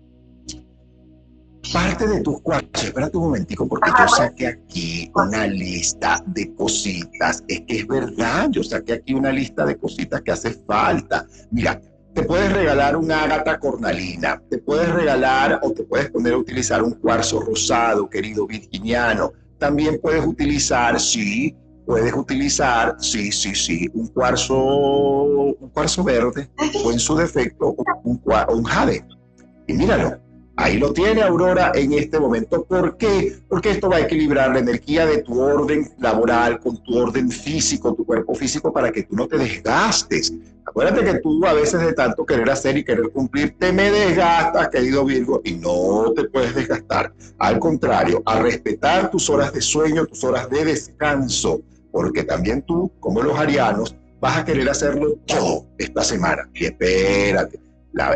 parte de tus cuartos, espérate un momentico, porque yo saqué aquí una lista de cositas. Es que es verdad, yo saqué aquí una lista de cositas que hace falta. Mira, te puedes regalar un ágata cornalina, te puedes regalar o te puedes poner a utilizar un cuarzo rosado, querido virginiano. También puedes utilizar, sí, puedes utilizar, sí, sí, sí, un cuarzo, un cuarzo verde o en su defecto un, un jade. Y míralo, Ahí lo tiene Aurora en este momento. ¿Por qué? Porque esto va a equilibrar la energía de tu orden laboral con tu orden físico, tu cuerpo físico, para que tú no te desgastes. Acuérdate que tú a veces de tanto querer hacer y querer cumplir, te me desgastas, querido Virgo, y no te puedes desgastar. Al contrario, a respetar tus horas de sueño, tus horas de descanso, porque también tú, como los arianos, vas a querer hacerlo todo esta semana. Y espérate,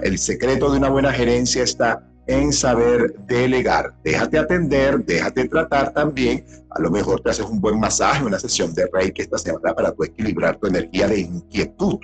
el secreto de una buena gerencia está en saber delegar. Déjate atender, déjate tratar también. A lo mejor te haces un buen masaje, una sesión de Reiki esta semana para tu equilibrar tu energía de inquietud.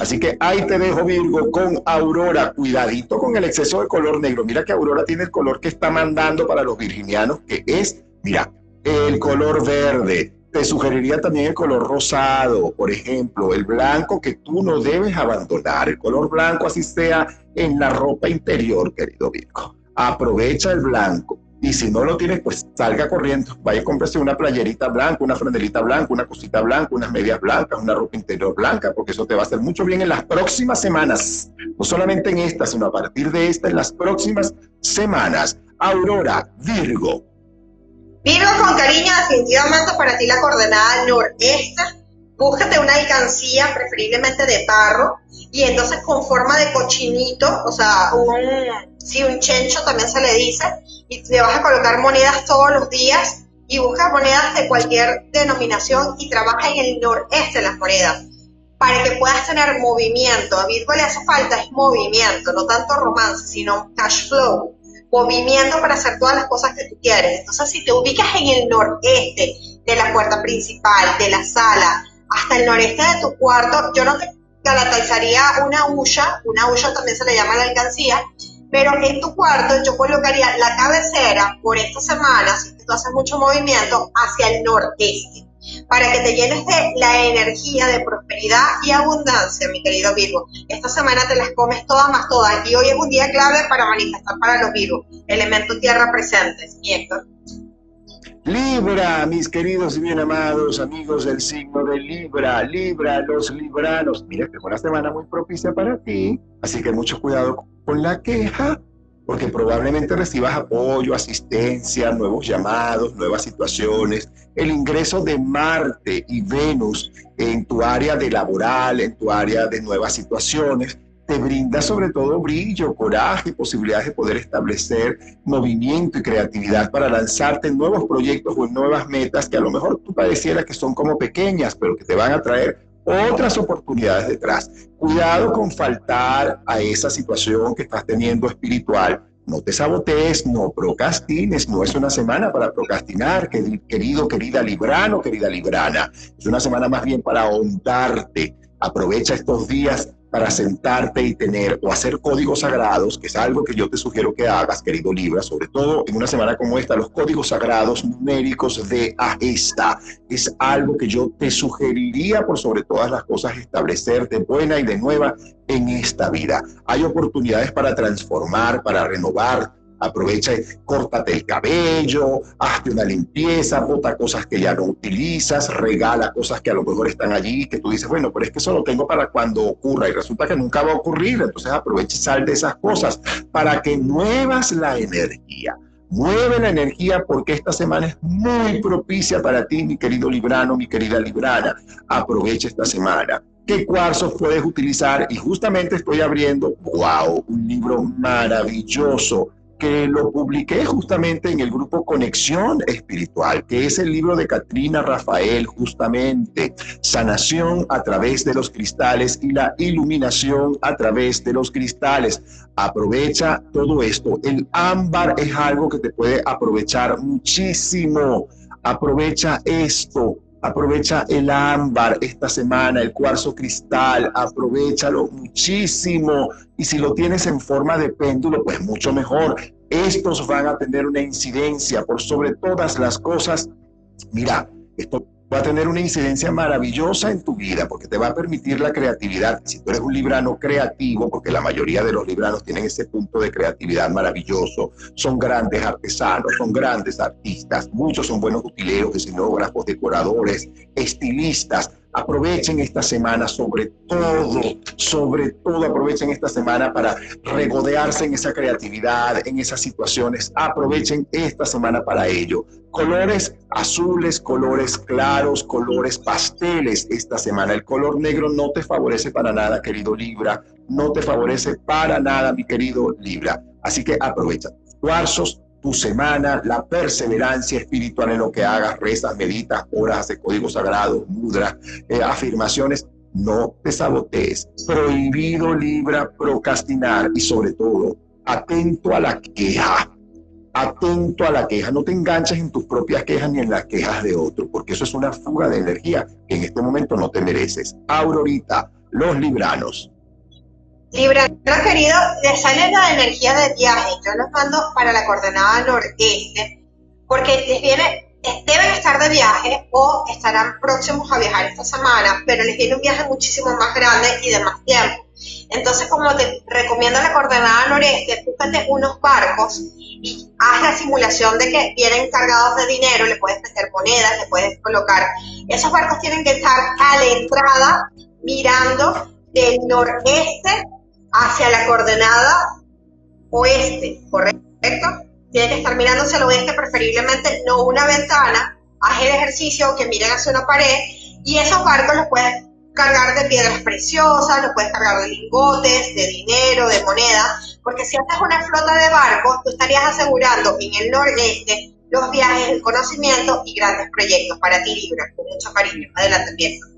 Así que ahí te dejo Virgo con Aurora. Cuidadito con el exceso de color negro. Mira que Aurora tiene el color que está mandando para los virginianos, que es, mira, el color verde. Te sugeriría también el color rosado, por ejemplo, el blanco que tú no debes abandonar. El color blanco, así sea en la ropa interior, querido Virgo. Aprovecha el blanco. Y si no lo tienes, pues salga corriendo. Vaya a comprarse una playerita blanca, una franelita blanca, una cosita blanca, unas medias blancas, una ropa interior blanca, porque eso te va a hacer mucho bien en las próximas semanas. No solamente en esta, sino a partir de esta, en las próximas semanas. Aurora, Virgo, Virgo con cariño, definitivamente para ti la coordenada noreste. Búscate una alcancía, preferiblemente de parro, y entonces con forma de cochinito, o sea, un, sí, un chencho también se le dice, y le vas a colocar monedas todos los días y busca monedas de cualquier denominación y trabaja en el noreste las monedas para que puedas tener movimiento. A Virgo le hace falta es movimiento, no tanto romance, sino cash flow movimiento para hacer todas las cosas que tú quieres. Entonces, si te ubicas en el noreste de la puerta principal, de la sala, hasta el noreste de tu cuarto, yo no te caracterizaría una huya, una huya también se le llama la alcancía, pero en tu cuarto yo colocaría la cabecera por esta semana, si tú haces mucho movimiento, hacia el nordeste, para que te llenes de la energía de prosperidad y abundancia, mi querido Virgo. Esta semana te las comes todas más todas y hoy es un día clave para manifestar para los Virgos, elemento tierra presentes. Y Héctor. Libra, mis queridos y bien amados amigos del signo de Libra, Libra, los libranos. Mira, que fue una semana muy propicia para ti, así que mucho cuidado con la queja, porque probablemente recibas apoyo, asistencia, nuevos llamados, nuevas situaciones. El ingreso de Marte y Venus en tu área de laboral, en tu área de nuevas situaciones, te brinda sobre todo brillo, coraje, posibilidades de poder establecer movimiento y creatividad para lanzarte en nuevos proyectos o en nuevas metas que a lo mejor tú parecieras que son como pequeñas, pero que te van a traer otras oportunidades detrás. Cuidado con faltar a esa situación que estás teniendo espiritual. No te sabotees, no procrastines, no es una semana para procrastinar, querido, querida Librano, querida Librana. Es una semana más bien para ahondarte. Aprovecha estos días para sentarte y tener o hacer códigos sagrados, que es algo que yo te sugiero que hagas, querido Libra, sobre todo en una semana como esta, los códigos sagrados numéricos de Agesta. Es algo que yo te sugeriría por sobre todas las cosas establecer de buena y de nueva en esta vida. Hay oportunidades para transformar, para renovar, Aprovecha córtate el cabello, hazte una limpieza, bota cosas que ya no utilizas, regala cosas que a lo mejor están allí, que tú dices, bueno, pero es que eso lo tengo para cuando ocurra y resulta que nunca va a ocurrir. Entonces aprovecha y sal de esas cosas para que muevas la energía. Mueve la energía porque esta semana es muy propicia para ti, mi querido Librano, mi querida Librana. Aprovecha esta semana qué cuarzos puedes utilizar y justamente estoy abriendo, wow, un libro maravilloso lo publiqué justamente en el grupo Conexión Espiritual, que es el libro de Katrina Rafael, justamente, sanación a través de los cristales y la iluminación a través de los cristales. Aprovecha todo esto. El ámbar es algo que te puede aprovechar muchísimo. Aprovecha esto. Aprovecha el ámbar esta semana, el cuarzo cristal, aprovechalo muchísimo. Y si lo tienes en forma de péndulo, pues mucho mejor. Estos van a tener una incidencia por sobre todas las cosas. Mira, esto va a tener una incidencia maravillosa en tu vida porque te va a permitir la creatividad. Si tú eres un librano creativo, porque la mayoría de los libranos tienen ese punto de creatividad maravilloso, son grandes artesanos, son grandes artistas, muchos son buenos utileros, escenógrafos, decoradores, estilistas. Aprovechen esta semana sobre todo, sobre todo aprovechen esta semana para regodearse en esa creatividad, en esas situaciones. Aprovechen esta semana para ello. Colores azules, colores claros, colores pasteles esta semana. El color negro no te favorece para nada, querido Libra. No te favorece para nada, mi querido Libra. Así que aprovecha. Cuarzos, tu semana, la perseverancia espiritual en lo que hagas, rezas, meditas, oras de código sagrado, mudras, eh, afirmaciones, no te sabotees. Prohibido, Libra, procrastinar y sobre todo, atento a la queja. Atento a la queja, no te enganches en tus propias quejas ni en las quejas de otros, porque eso es una fuga de energía que en este momento no te mereces. Aurorita, los libranos. Libra, querido, les sale la energía de viaje. Yo los mando para la coordenada noreste porque les viene, deben estar de viaje o estarán próximos a viajar esta semana, pero les viene un viaje muchísimo más grande y de más tiempo. Entonces, como te recomiendo la coordenada noreste, búscate unos barcos y haz la simulación de que vienen cargados de dinero, le puedes meter monedas, le puedes colocar. Esos barcos tienen que estar a la entrada mirando del noreste hacia la coordenada oeste, ¿correcto? Tiene que estar mirándose al oeste, preferiblemente no una ventana, haz el ejercicio que miren hacia una pared y esos barcos los puedes cargar de piedras preciosas, los puedes cargar de lingotes, de dinero, de moneda, porque si haces una flota de barcos, tú estarías asegurando en el noreste los viajes, el conocimiento y grandes proyectos para ti, Libra, con mucho cariño. Adelante, piensa.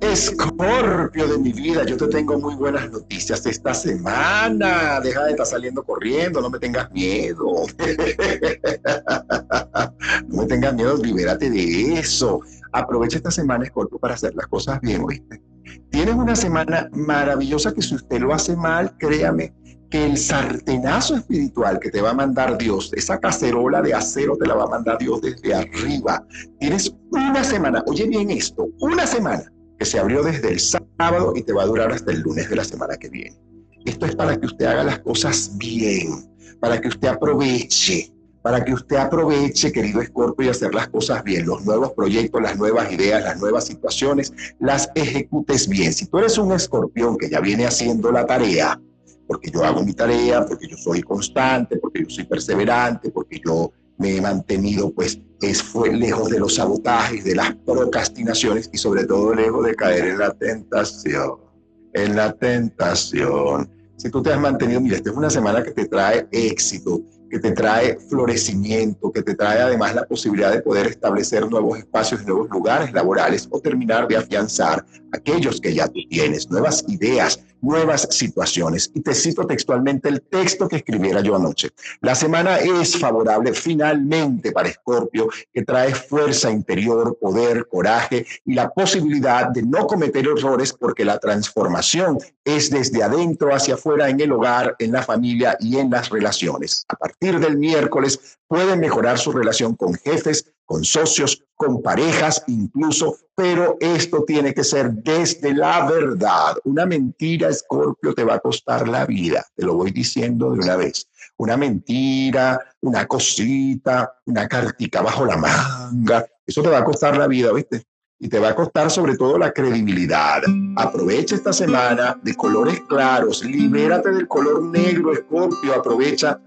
Escorpio de mi vida, yo te tengo muy buenas noticias esta semana. Deja de estar saliendo corriendo, no me tengas miedo. (laughs) no me tengas miedo, libérate de eso. Aprovecha esta semana, Escorpio, para hacer las cosas bien, ¿oíste? Tienes una semana maravillosa que si usted lo hace mal, créame que el sartenazo espiritual que te va a mandar Dios, esa cacerola de acero te la va a mandar Dios desde arriba. Tienes una semana, oye bien esto, una semana que se abrió desde el sábado y te va a durar hasta el lunes de la semana que viene. Esto es para que usted haga las cosas bien, para que usted aproveche, para que usted aproveche, querido Escorpio, y hacer las cosas bien. Los nuevos proyectos, las nuevas ideas, las nuevas situaciones, las ejecutes bien. Si tú eres un escorpión que ya viene haciendo la tarea, porque yo hago mi tarea, porque yo soy constante, porque yo soy perseverante, porque yo me he mantenido pues es, fue lejos de los sabotajes, de las procrastinaciones y sobre todo lejos de caer en la tentación, en la tentación. Si tú te has mantenido, mira, esta es una semana que te trae éxito, que te trae florecimiento, que te trae además la posibilidad de poder establecer nuevos espacios, nuevos lugares laborales o terminar de afianzar aquellos que ya tú tienes, nuevas ideas, nuevas situaciones. Y te cito textualmente el texto que escribiera yo anoche. La semana es favorable finalmente para Escorpio, que trae fuerza interior, poder, coraje y la posibilidad de no cometer errores porque la transformación es desde adentro hacia afuera en el hogar, en la familia y en las relaciones. A partir del miércoles pueden mejorar su relación con jefes, con socios, con parejas incluso, pero esto tiene que ser desde la verdad. Una mentira, Escorpio, te va a costar la vida, te lo voy diciendo de una vez. Una mentira, una cosita, una cartica bajo la manga, eso te va a costar la vida, ¿viste? Y te va a costar sobre todo la credibilidad. Aprovecha esta semana de colores claros, libérate del color negro, Escorpio, aprovecha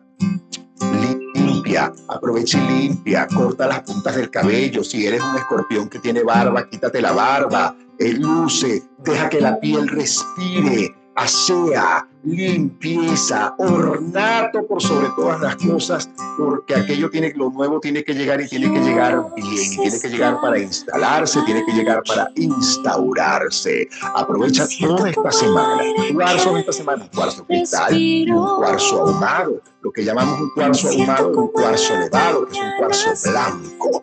aprovecha y limpia, corta las puntas del cabello. Si eres un escorpión que tiene barba, quítate la barba, luce, deja que la piel respire, asea, limpieza, ornato por sobre todas las cosas, porque aquello tiene, lo nuevo tiene que llegar y tiene que llegar bien, y tiene que llegar para instalarse, tiene que llegar para instaurarse. Aprovecha toda esta semana, cuarzo esta semana, un cuarzo cristal, un cuarzo ahumado, lo que llamamos un cuarzo ahumado, un cuarzo elevado, que es un cuarzo blanco.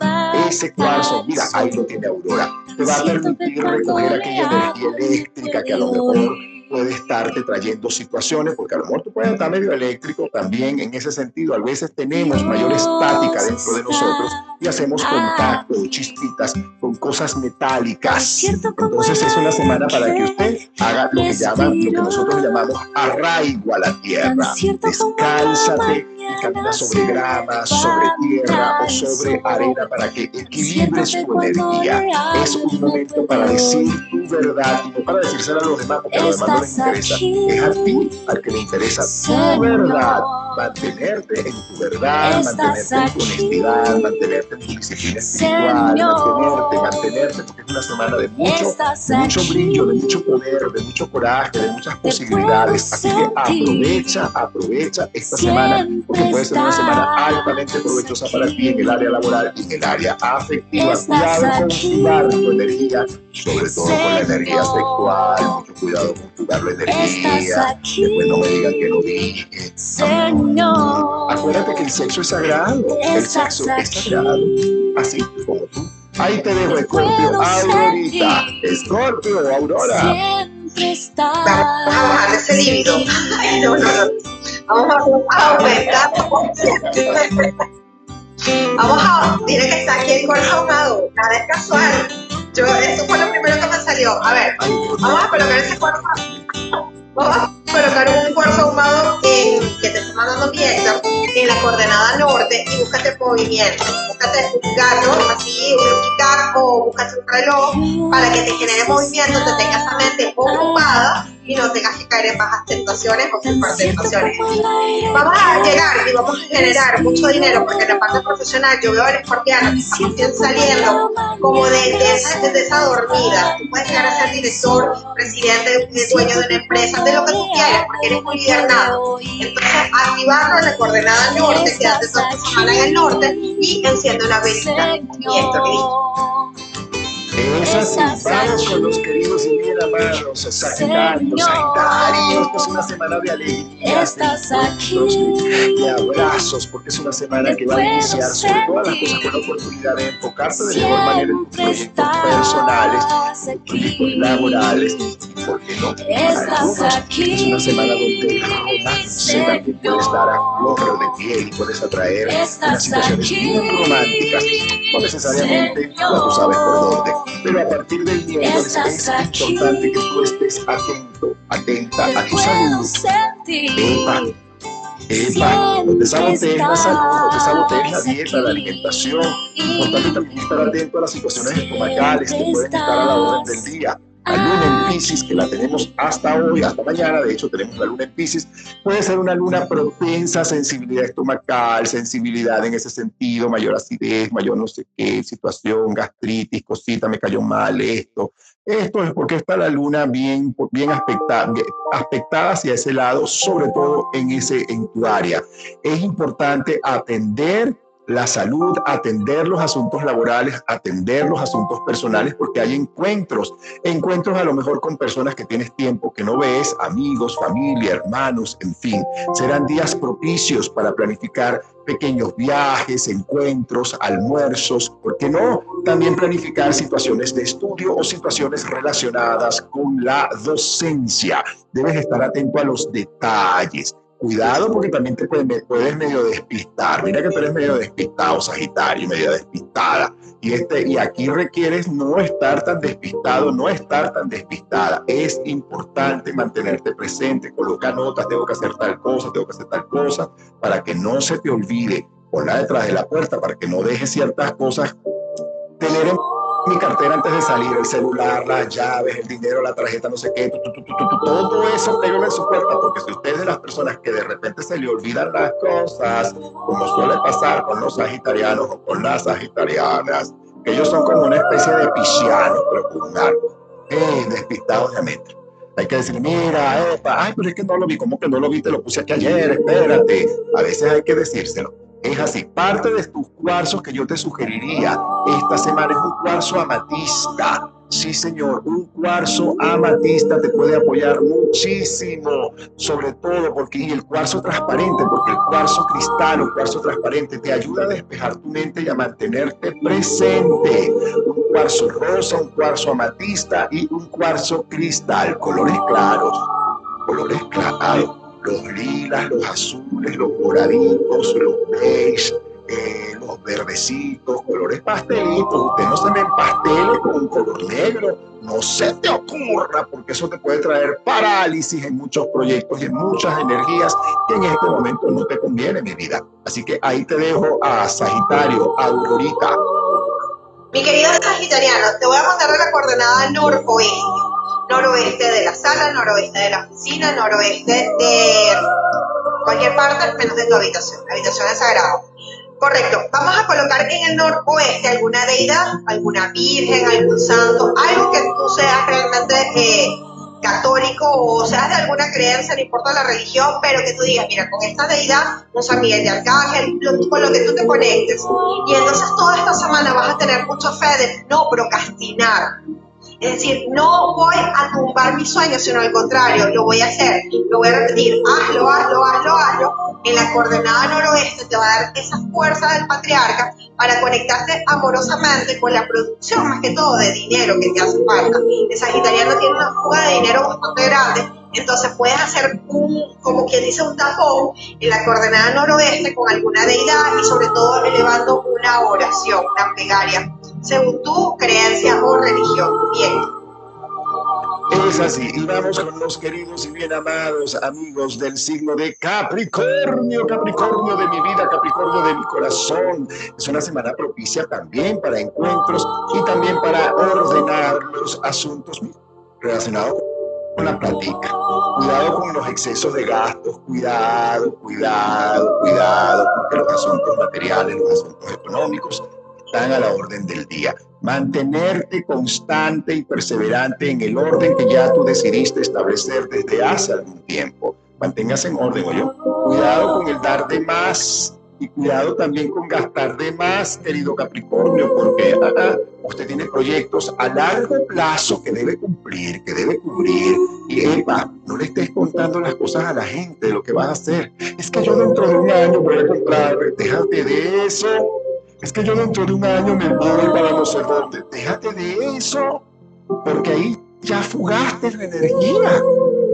Ese cuarzo, mira, ahí lo tiene Aurora, te va a permitir recoger aquella energía eléctrica que a lo mejor puede estarte trayendo situaciones, porque a lo mejor tú puedes estar medio eléctrico también en ese sentido. A veces tenemos mayor estática dentro de nosotros y hacemos contacto, chispitas con cosas metálicas. Entonces es una semana para que usted haga lo que llaman, lo que nosotros llamamos arraigo a la tierra. Descálzate y camina sobre grama, sobre tierra o sobre arena para que equilibres tu energía. Es un momento para decir tu verdad y no para decírselo a los demás, porque a los demás no les interesa. Es a ti al que le interesa tu verdad. Mantenerte en tu verdad, mantenerte en tu honestidad, mantenerte en tu disciplina espiritual, mantenerte, mantenerte, porque es una semana de mucho, de mucho brillo, de mucho poder, de mucho coraje, de muchas posibilidades. Así que aprovecha, aprovecha esta semana porque puede ser una semana altamente provechosa para ti en el área laboral y en el área afectiva. Cuidado con cuidar tu energía, sobre todo con la energía sexual, mucho cuidado con cuidar la energía. Después no me digan que no dije. Acuérdate que el sexo es sagrado, el sexo es sagrado, así como tú. Ahí te dejo, Escorpio, Aurorita, Escorpio, Aurora. Vamos a bajar ese líbido. no, no, no. Vamos a aumentar. Vamos a, tiene que estar aquí el cuerpo ahumado, nada es casual. Yo, eso fue lo primero que me salió. A ver, vamos a colocar ese cuerpo. Vamos colocar un cuarzo ahumado en, que te está mandando Víctor en la coordenada norte y búscate movimiento. Búscate un gato, así, un o búscate un reloj para que te genere movimiento, te tengas la mente ocupada y no tengas que caer en bajas tentaciones o tentaciones. Vamos a llegar y vamos a generar mucho dinero porque en la parte profesional yo veo al escorpiano que está saliendo como de, esa, de esa dormida. Tú puedes llegar a ser director, presidente, dueño de una empresa, de lo que tú quieras porque eres muy liderado. Entonces, activarlo en la coordenada norte, quédate toda esta semana en el norte y enciende una velita. Y esto listo. Es vamos con los queridos y bien amados Sagitarios. Sagitarios, esta es una semana de de, de abrazos, porque es una semana que va a iniciar sobre todas las cosas con la oportunidad de enfocarte de mejor manera en tus proyectos personales, tus proyectos laborales, y por qué no, para algunos es una semana donde el romance también puede estar a flor de piel y puedes atraer unas situaciones bien románticas, no necesariamente, tú sabes por dónde pero a partir del miércoles es importante que tú estés atento, atenta a tu salud. Epa, epa, no te sabotees la salud, no te sabotees la dieta, la alimentación. Importante también estar atento a las situaciones estomacales que pueden estar a la orden del día la luna en Pisces, que la tenemos hasta hoy, hasta mañana, de hecho tenemos la luna en Pisces, puede ser una luna propensa a sensibilidad estomacal, sensibilidad en ese sentido, mayor acidez, mayor no sé qué, situación, gastritis, cosita, me cayó mal esto. Esto es porque está la luna bien, bien aspectada, aspectada hacia ese lado, sobre todo en, ese, en tu área. Es importante atender la salud, atender los asuntos laborales, atender los asuntos personales, porque hay encuentros, encuentros a lo mejor con personas que tienes tiempo que no ves, amigos, familia, hermanos, en fin. Serán días propicios para planificar pequeños viajes, encuentros, almuerzos, ¿por qué no? También planificar situaciones de estudio o situaciones relacionadas con la docencia. Debes estar atento a los detalles cuidado porque también te puedes, medio despistar. Mira que tú eres medio despistado, Sagitario, medio despistada. Y, este, y aquí requieres no estar tan despistado, no estar tan despistada. Es importante mantenerte presente, coloca notas, tengo que hacer tal cosa, tengo que hacer tal cosa, para que no se te olvide. Ponla detrás de la puerta para que no dejes ciertas cosas. Tener en mi cartera antes de salir, el celular, las llaves, el dinero, la tarjeta, no sé qué, todo eso pégalo en su puerta, porque si usted es de las personas que de repente se le olvidan las cosas, como suele pasar con los sagitarianos o con las sagitarianas, ellos son como una especie de piscianos, pero con un arco, eh, despistados de mente. Hay que decir, mira, epa, ay, pero es que no lo vi, ¿cómo que no lo vi? Te lo puse aquí ayer, espérate. A veces hay que decírselo. Es así, parte de tus cuarzos que yo te sugeriría esta semana es un cuarzo amatista. Sí, señor, un cuarzo amatista te puede apoyar muchísimo, sobre todo porque el cuarzo transparente, porque el cuarzo cristal o cuarzo transparente te ayuda a despejar tu mente y a mantenerte presente. Un cuarzo rosa, un cuarzo amatista y un cuarzo cristal, colores claros, colores claros los lilas, los azules, los moraditos, los beige, eh, los verdecitos, colores pastelitos. Usted no se me empastele con un color negro, no se te ocurra, porque eso te puede traer parálisis en muchos proyectos y en muchas energías que en este momento no te conviene, mi vida. Así que ahí te dejo a Sagitario, a Aurorita. Mi querido Sagitariano, te voy a mandar la coordenada noroeste noroeste de la sala, noroeste de la oficina, noroeste de cualquier parte menos de tu habitación. La habitación es sagrada. Correcto. Vamos a colocar en el noroeste alguna deidad, alguna virgen, algún santo, algo que tú seas realmente eh, católico o seas de alguna creencia, no importa la religión, pero que tú digas, mira, con esta deidad, un San Miguel de Arcángel, con lo que tú te conectes. Y entonces toda esta semana vas a tener mucha fe de no procrastinar, es decir, no voy a tumbar mis sueños, sino al contrario, lo voy a hacer, lo voy a repetir, hazlo, hazlo, hazlo, hazlo. En la coordenada noroeste te va a dar esa fuerza del patriarca para conectarte amorosamente con la producción, más que todo de dinero que te hace falta. El sagitariano tiene una fuga de dinero bastante grande, entonces puedes hacer un, como quien dice, un tapón en la coordenada noroeste con alguna deidad y sobre todo elevando una oración, una plegaria según tu creencia o religión. Bien. Es así, y vamos con los queridos y bien amados amigos del signo de Capricornio, Capricornio de mi vida, Capricornio de mi corazón. Es una semana propicia también para encuentros y también para ordenar los asuntos relacionados con la plática. Cuidado con los excesos de gastos, cuidado, cuidado, cuidado, porque los asuntos materiales, los asuntos económicos están a la orden del día. Mantenerte constante y perseverante en el orden que ya tú decidiste establecer desde hace algún tiempo. Manténgase en orden, oye. Cuidado con el dar de más y cuidado también con gastar de más, querido Capricornio, porque usted tiene proyectos a largo plazo que debe cumplir, que debe cubrir. Y Eva, no le estés contando las cosas a la gente de lo que vas a hacer. Es que yo dentro de un año voy a comprar, déjate de eso. Es que yo dentro de un año me voy para no sé. Déjate de eso, porque ahí ya fugaste la energía.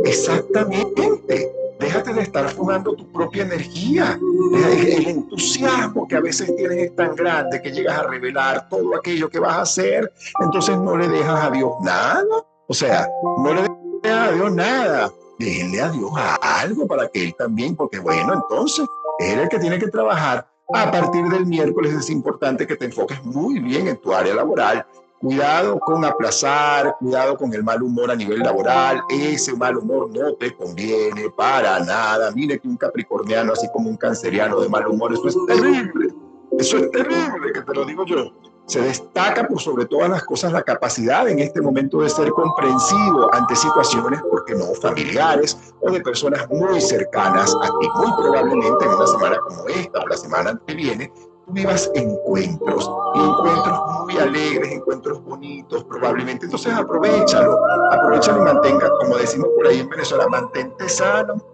Exactamente. Déjate de estar fumando tu propia energía. El entusiasmo que a veces tienes es tan grande que llegas a revelar todo aquello que vas a hacer. Entonces no le dejas a Dios nada. O sea, no le dejas a Dios nada. Déjenle a Dios algo para que Él también, porque bueno, entonces es el que tiene que trabajar. A partir del miércoles es importante que te enfoques muy bien en tu área laboral Cuidado con aplazar, cuidado con el mal humor a nivel laboral. Ese mal humor no te conviene para nada. Mire que un capricorniano, así como un canceriano de mal humor, eso es terrible. Eso es terrible, que te lo digo yo. Se destaca por sobre todas las cosas la capacidad en este momento de ser comprensivo ante situaciones, porque no familiares o de personas muy cercanas a ti. Muy probablemente en una semana como esta o la semana que viene, vivas encuentros, encuentros muy alegres, encuentros bonitos, probablemente. Entonces aprovechalo, aprovechalo y mantenga, como decimos por ahí en Venezuela, mantente sano,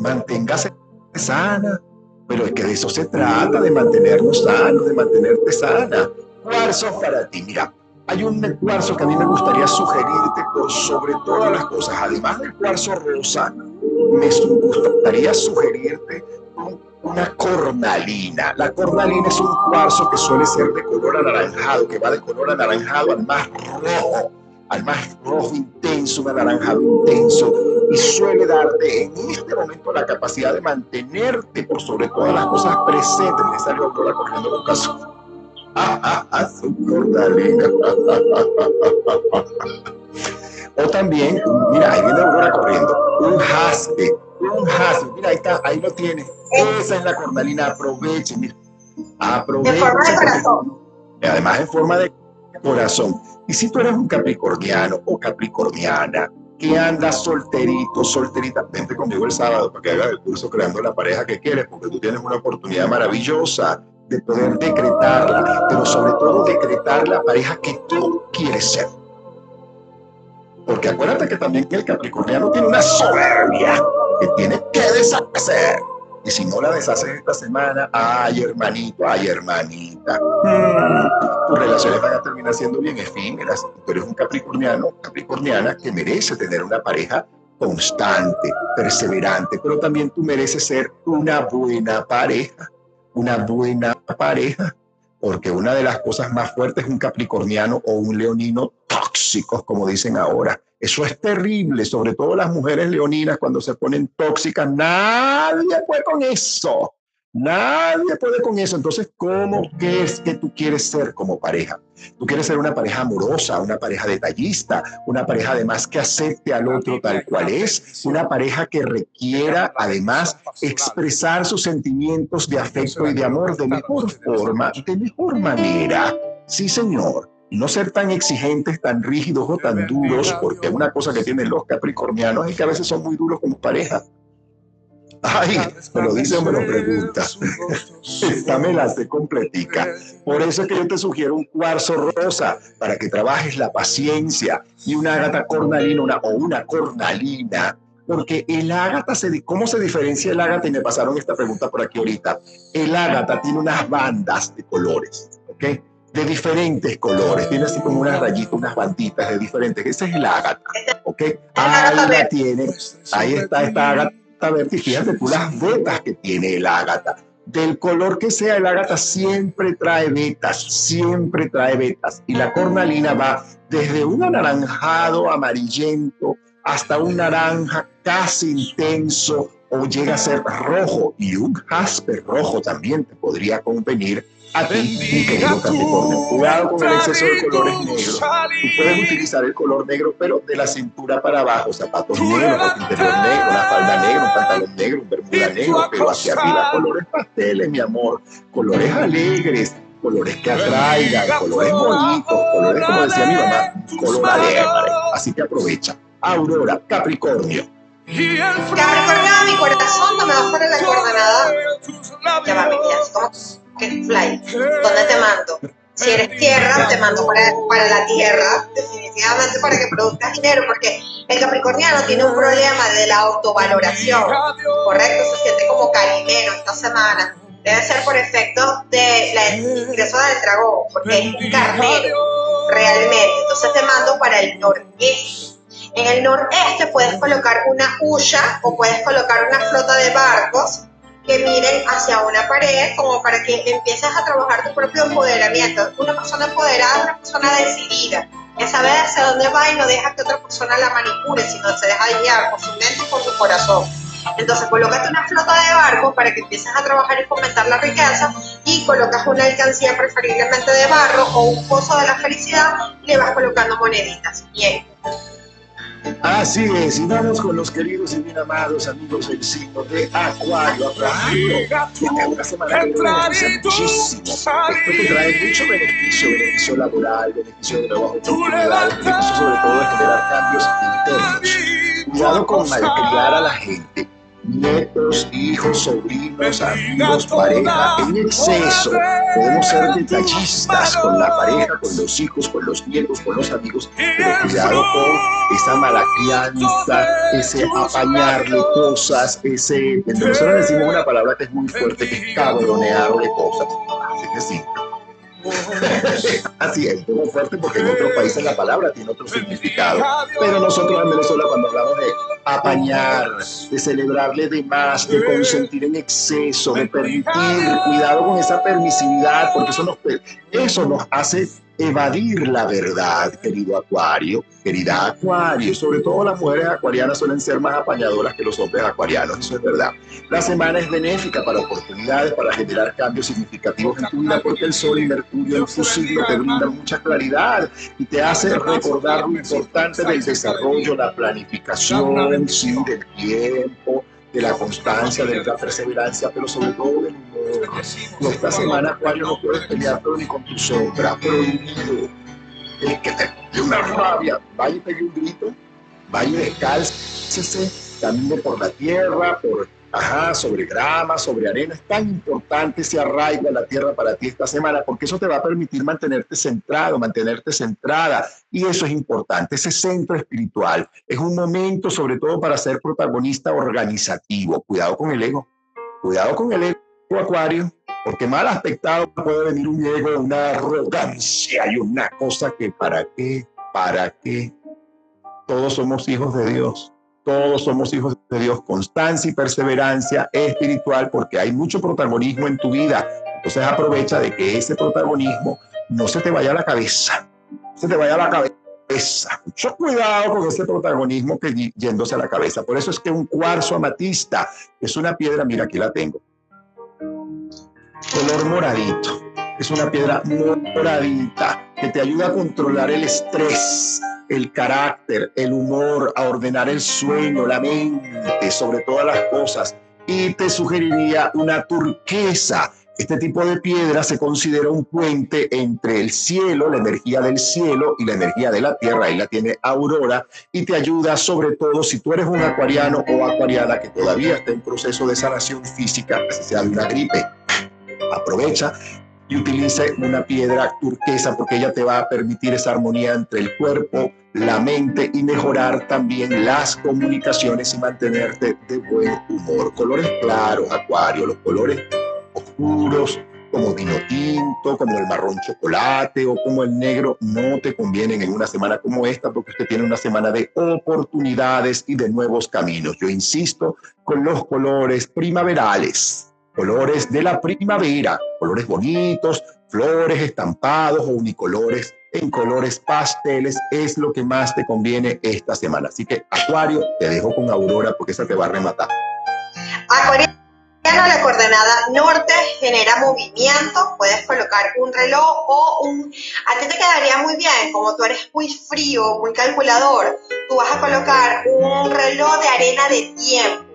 manténgase sana. Pero es que de eso se trata, de mantenernos sanos, de mantenerte sana. Cuarzo para ti, mira, hay un cuarzo que a mí me gustaría sugerirte por sobre todas las cosas, además del cuarzo rosa, me gustaría sugerirte una cornalina. La cornalina es un cuarzo que suele ser de color anaranjado, que va de color anaranjado al más rojo, al más rojo intenso, un anaranjado intenso, y suele darte en este momento la capacidad de mantenerte por sobre todas las cosas presentes. Me salió corriendo con (laughs) ah, su cornalina. (laughs) o también, mira, ahí viene Aurora corriendo, un jaspe un jaspe, mira, ahí está, ahí lo tienes. Esa es la cornalina, aproveche, mira. Aproveche. Además, en forma de corazón. Y si tú eres un capricorniano o capricorniana que andas solterito, solterita, vente conmigo el sábado para que hagas el curso creando la pareja que quieres, porque tú tienes una oportunidad maravillosa de poder decretarla, pero sobre todo decretar la pareja que tú quieres ser. Porque acuérdate que también el capricorniano tiene una soberbia que tiene que deshacer. Y si no la deshaces esta semana, ay hermanito, ay hermanita, mm, tus relaciones van a terminar siendo bien efímeras. Tú eres un capricorniano, capricorniana que merece tener una pareja constante, perseverante, pero también tú mereces ser una buena pareja, una buena pareja, porque una de las cosas más fuertes es un capricorniano o un leonino tóxicos, como dicen ahora. Eso es terrible, sobre todo las mujeres leoninas cuando se ponen tóxicas. Nadie puede con eso. Nadie puede con eso. Entonces, ¿cómo qué es que tú quieres ser como pareja? Tú quieres ser una pareja amorosa, una pareja detallista, una pareja además que acepte al otro tal cual es, una pareja que requiera además expresar sus sentimientos de afecto y de amor de mejor forma, de mejor manera. Sí, señor y no ser tan exigentes, tan rígidos o tan duros, porque una cosa que tienen los capricornianos es que a veces son muy duros como pareja. Ay, me lo dice o me lo pregunta. Esta me la hace completica. Por eso es que yo te sugiero un cuarzo rosa para que trabajes la paciencia y una ágata cornalina o una cornalina. Porque el ágata, se, ¿cómo se diferencia el ágata? Y me pasaron esta pregunta por aquí ahorita. El ágata tiene unas bandas de colores, ¿ok? de diferentes colores, tiene así como unas rayitas, unas banditas de diferentes. Ese es el ágata, ¿ok? Ahí la tiene, ahí está esta ágata verde y fíjate tú las vetas que tiene el ágata. Del color que sea el ágata siempre trae vetas, siempre trae vetas. Y la cornalina va desde un anaranjado amarillento hasta un naranja casi intenso o llega a ser rojo y un jaspe rojo también te podría convenir a ti, mi querido Capricornio. Cuidado con el exceso de colores negros. Tú puedes utilizar el color negro, pero de la cintura para abajo, zapatos negros, ropa interior negro, una falda negra, un pantalón negro, un bermuda negro, pero hacia arriba colores pasteles, mi amor, colores alegres, colores que atraigan, colores bonitos, colores, como decía mi mamá, color alegre. Así que aprovecha. Aurora, Capricornio. Capricornio, mi corazón, no me va a hacer la coordenada. Ya va, ¿cómo? ¿Qué fly? ¿Dónde te mando? Si eres tierra, te mando para, para la tierra, definitivamente para que produzcas dinero, porque el capricorniano tiene un problema de la autovaloración, ¿correcto? Se siente como carinero esta semana. Debe ser por efecto del ingreso del dragón, porque es un carnero, realmente. Entonces te mando para el noreste. En el noreste puedes colocar una huya o puedes colocar una flota de barcos que miren hacia una pared como para que empieces a trabajar tu propio empoderamiento. Una persona empoderada, una persona decidida, que sabe hacia dónde va y no deja que otra persona la manipule, sino se deja guiar por su mente y por su corazón. Entonces colócate una flota de barcos para que empieces a trabajar y fomentar la riqueza y colocas una alcancía preferiblemente de barro o un pozo de la felicidad y le vas colocando moneditas. Bien. Así es, y vamos con los queridos y bien amados amigos del signo de Acuario. Es una semana que muchísimo. Esto trae mucho beneficio, beneficio laboral, beneficio de oportunidades, beneficio sobre todo de generar cambios internos. Cuidado con malcriar a la gente nietos, hijos, sobrinos, amigos, pareja, en exceso. Podemos ser detallistas con la pareja, con los hijos, con los nietos, con los amigos, pero cuidado con esa mala crianza, ese apañarle cosas, ese... Venezuela decimos una palabra que es muy fuerte, que es cabronearle cosas. Así que sí. (laughs) Así es, muy fuerte porque en otros países la palabra tiene otro significado. Pero nosotros en Venezuela cuando hablamos de apañar, de celebrarle de más, de consentir en exceso, de permitir, cuidado con esa permisividad, porque eso nos, eso nos hace evadir la verdad, querido Acuario, querida Acuario. Sobre todo las mujeres acuarianas suelen ser más apañadoras que los hombres acuarianos, eso es verdad. La semana es benéfica para oportunidades, para generar cambios significativos en tu vida, porque el Sol y Mercurio en tu signo te brindan mucha claridad y te hace recordar lo importante del desarrollo, la planificación, sí, del tiempo, de la constancia, de la perseverancia, pero sobre todo del humor. esta semana, Acuario, no puedes pelear ni con tu sombra, prohibido. El que te dé una rabia, vaya y pegue un grito, vaya y descálcese, camine por la tierra, por Sobre grama, sobre arena. Es tan importante ese arraigo a la tierra para ti esta semana, porque eso te va a permitir mantenerte centrado, mantenerte centrada. Y eso es importante, ese centro espiritual. Es un momento sobre todo para ser protagonista organizativo. Cuidado con el ego. Cuidado con el ego, Acuario, porque mal aspectado puede venir un ego, una arrogancia y una cosa que para qué, para qué. Todos somos hijos de Dios todos somos hijos de Dios, constancia y perseverancia espiritual, porque hay mucho protagonismo en tu vida. Entonces aprovecha de que ese protagonismo no se te vaya a la cabeza, se te vaya a la cabeza. Mucho cuidado con ese protagonismo que yéndose a la cabeza. Por eso es que un cuarzo amatista es una piedra, mira, aquí la tengo, color moradito. Es una piedra moradita que te ayuda a controlar el estrés, el carácter, el humor, a ordenar el sueño, la mente, sobre todas las cosas. Y te sugeriría una turquesa. Este tipo de piedra se considera un puente entre el cielo, la energía del cielo y la energía de la tierra. Ahí la tiene Aurora y te ayuda sobre todo si tú eres un acuariano o acuariana que todavía está en proceso de sanación física, así sea de una gripe. Aprovecha y utilice una piedra turquesa porque ella te va a permitir esa armonía entre el cuerpo, la mente y mejorar también las comunicaciones y mantenerte de buen humor. Colores claros, acuario, los colores oscuros como vino tinto, como el marrón chocolate o como el negro no te convienen en una semana como esta porque usted tiene una semana de oportunidades y de nuevos caminos. Yo insisto con los colores primaverales colores de la primavera, colores bonitos, flores estampados o unicolores en colores pasteles es lo que más te conviene esta semana. Así que Acuario, te dejo con Aurora porque esa te va a rematar. Acuario, la coordenada norte genera movimiento, puedes colocar un reloj o un... A ti te quedaría muy bien, como tú eres muy frío, muy calculador, tú vas a colocar un reloj de arena de tiempo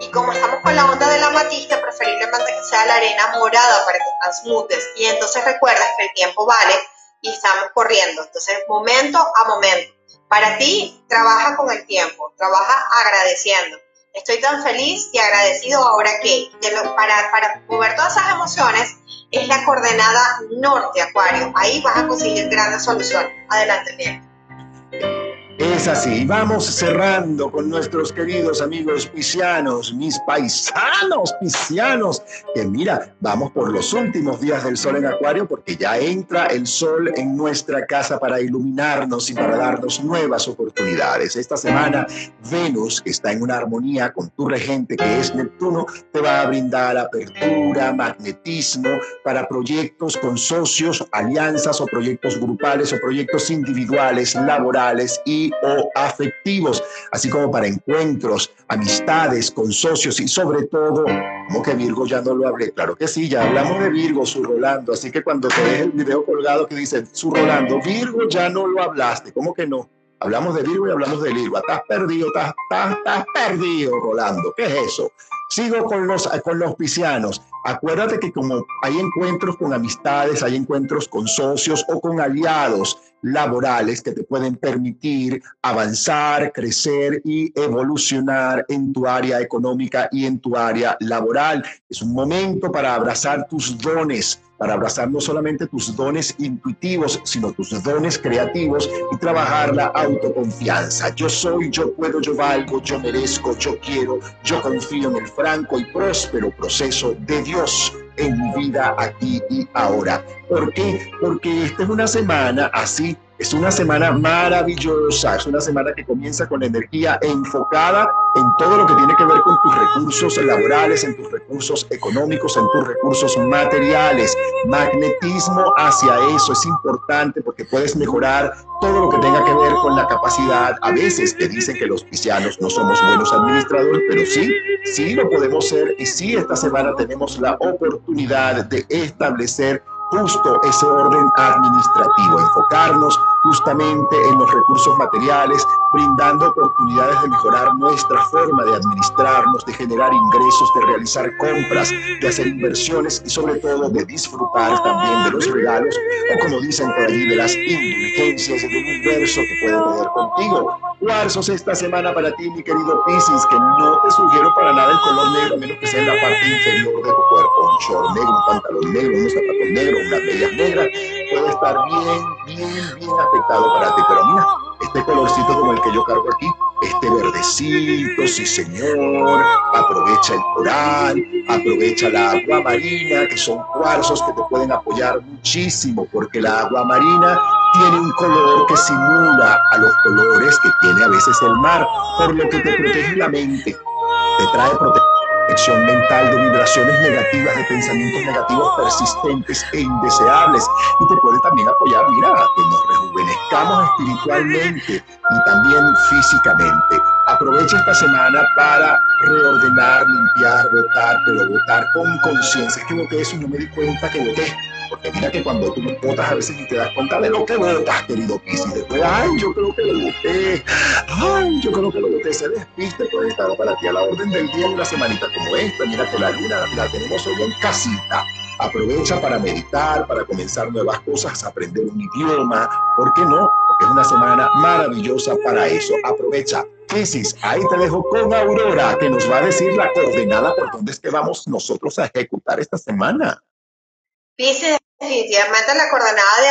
y como estamos con la onda de la matista, preferiblemente que sea la arena morada para que transmutes. Y entonces recuerdas que el tiempo vale y estamos corriendo. Entonces, momento a momento. Para ti, trabaja con el tiempo, trabaja agradeciendo. Estoy tan feliz y agradecido ahora que para, para mover todas esas emociones es la coordenada norte, Acuario. Ahí vas a conseguir grandes soluciones. Adelante, bien. Es así, vamos cerrando con nuestros queridos amigos piscianos, mis paisanos piscianos, que mira, vamos por los últimos días del sol en Acuario porque ya entra el sol en nuestra casa para iluminarnos y para darnos nuevas oportunidades. Esta semana Venus, que está en una armonía con tu regente que es Neptuno, te va a brindar apertura, magnetismo para proyectos con socios, alianzas o proyectos grupales o proyectos individuales, laborales y o afectivos, así como para encuentros, amistades con socios y sobre todo, como que Virgo ya no lo hablé, claro que sí, ya hablamos de Virgo, su Rolando, así que cuando te ves el video colgado que dice su Rolando, Virgo ya no lo hablaste, ¿cómo que no? Hablamos de Virgo y hablamos de Virgo. Estás perdido, estás, estás, estás perdido, Rolando. ¿Qué es eso? Sigo con los, con los piscianos. Acuérdate que como hay encuentros con amistades, hay encuentros con socios o con aliados laborales que te pueden permitir avanzar, crecer y evolucionar en tu área económica y en tu área laboral. Es un momento para abrazar tus dones, para abrazar no solamente tus dones intuitivos, sino tus dones creativos y trabajar la autoconfianza. Yo soy, yo puedo, yo valgo, yo merezco, yo quiero, yo confío en el franco y próspero proceso de Dios en mi vida aquí y ahora. ¿Por qué? Porque esta es una semana así es una semana maravillosa, es una semana que comienza con energía enfocada en todo lo que tiene que ver con tus recursos laborales, en tus recursos económicos, en tus recursos materiales. Magnetismo hacia eso es importante porque puedes mejorar todo lo que tenga que ver con la capacidad. A veces te dicen que los cristianos no somos buenos administradores, pero sí, sí lo podemos ser y sí esta semana tenemos la oportunidad de establecer justo ese orden administrativo, enfocarnos justamente en los recursos materiales, brindando oportunidades de mejorar nuestra forma de administrarnos, de generar ingresos, de realizar compras, de hacer inversiones y sobre todo de disfrutar también de los regalos o como dicen por ahí, de las indulgencias del universo que puede tener contigo. Cuarzos esta semana para ti, mi querido Piscis, que no te sugiero para nada el color negro, menos que sea en la parte inferior de tu cuerpo. Un short negro, un pantalón negro, un zapato negro, una medias negras, puede estar bien, bien, bien afectado para ti. Pero mira, este colorcito como el que yo cargo aquí, este verdecito, sí señor, aprovecha el coral, aprovecha la agua marina, que son cuarzos que te pueden apoyar muchísimo, porque la agua marina tiene un color que simula a los colores que tiene a veces el mar, por lo que te protege la mente, te trae protección protección mental de vibraciones negativas, de pensamientos negativos persistentes e indeseables. Y te puede también apoyar, mira, que nos rejuvenezcamos espiritualmente y también físicamente. Aprovecha esta semana para reordenar, limpiar, votar, pero votar con conciencia. Es que voté eso y no me di cuenta que voté porque mira que cuando tú votas a veces ni te das cuenta de lo que votas, querido Piscis. Después, ay, yo creo que lo voté. Ay, yo creo que lo voté. Se despiste puede estar para ti a la orden del día en una semanita como esta. Mira que la luna la tenemos hoy en casita. Aprovecha para meditar, para comenzar nuevas cosas, aprender un idioma. ¿Por qué no? Porque es una semana maravillosa para eso. Aprovecha. Piscis, ahí te dejo con Aurora, que nos va a decir la coordenada por dónde es que vamos nosotros a ejecutar esta semana. Pisces definitivamente la coordenada de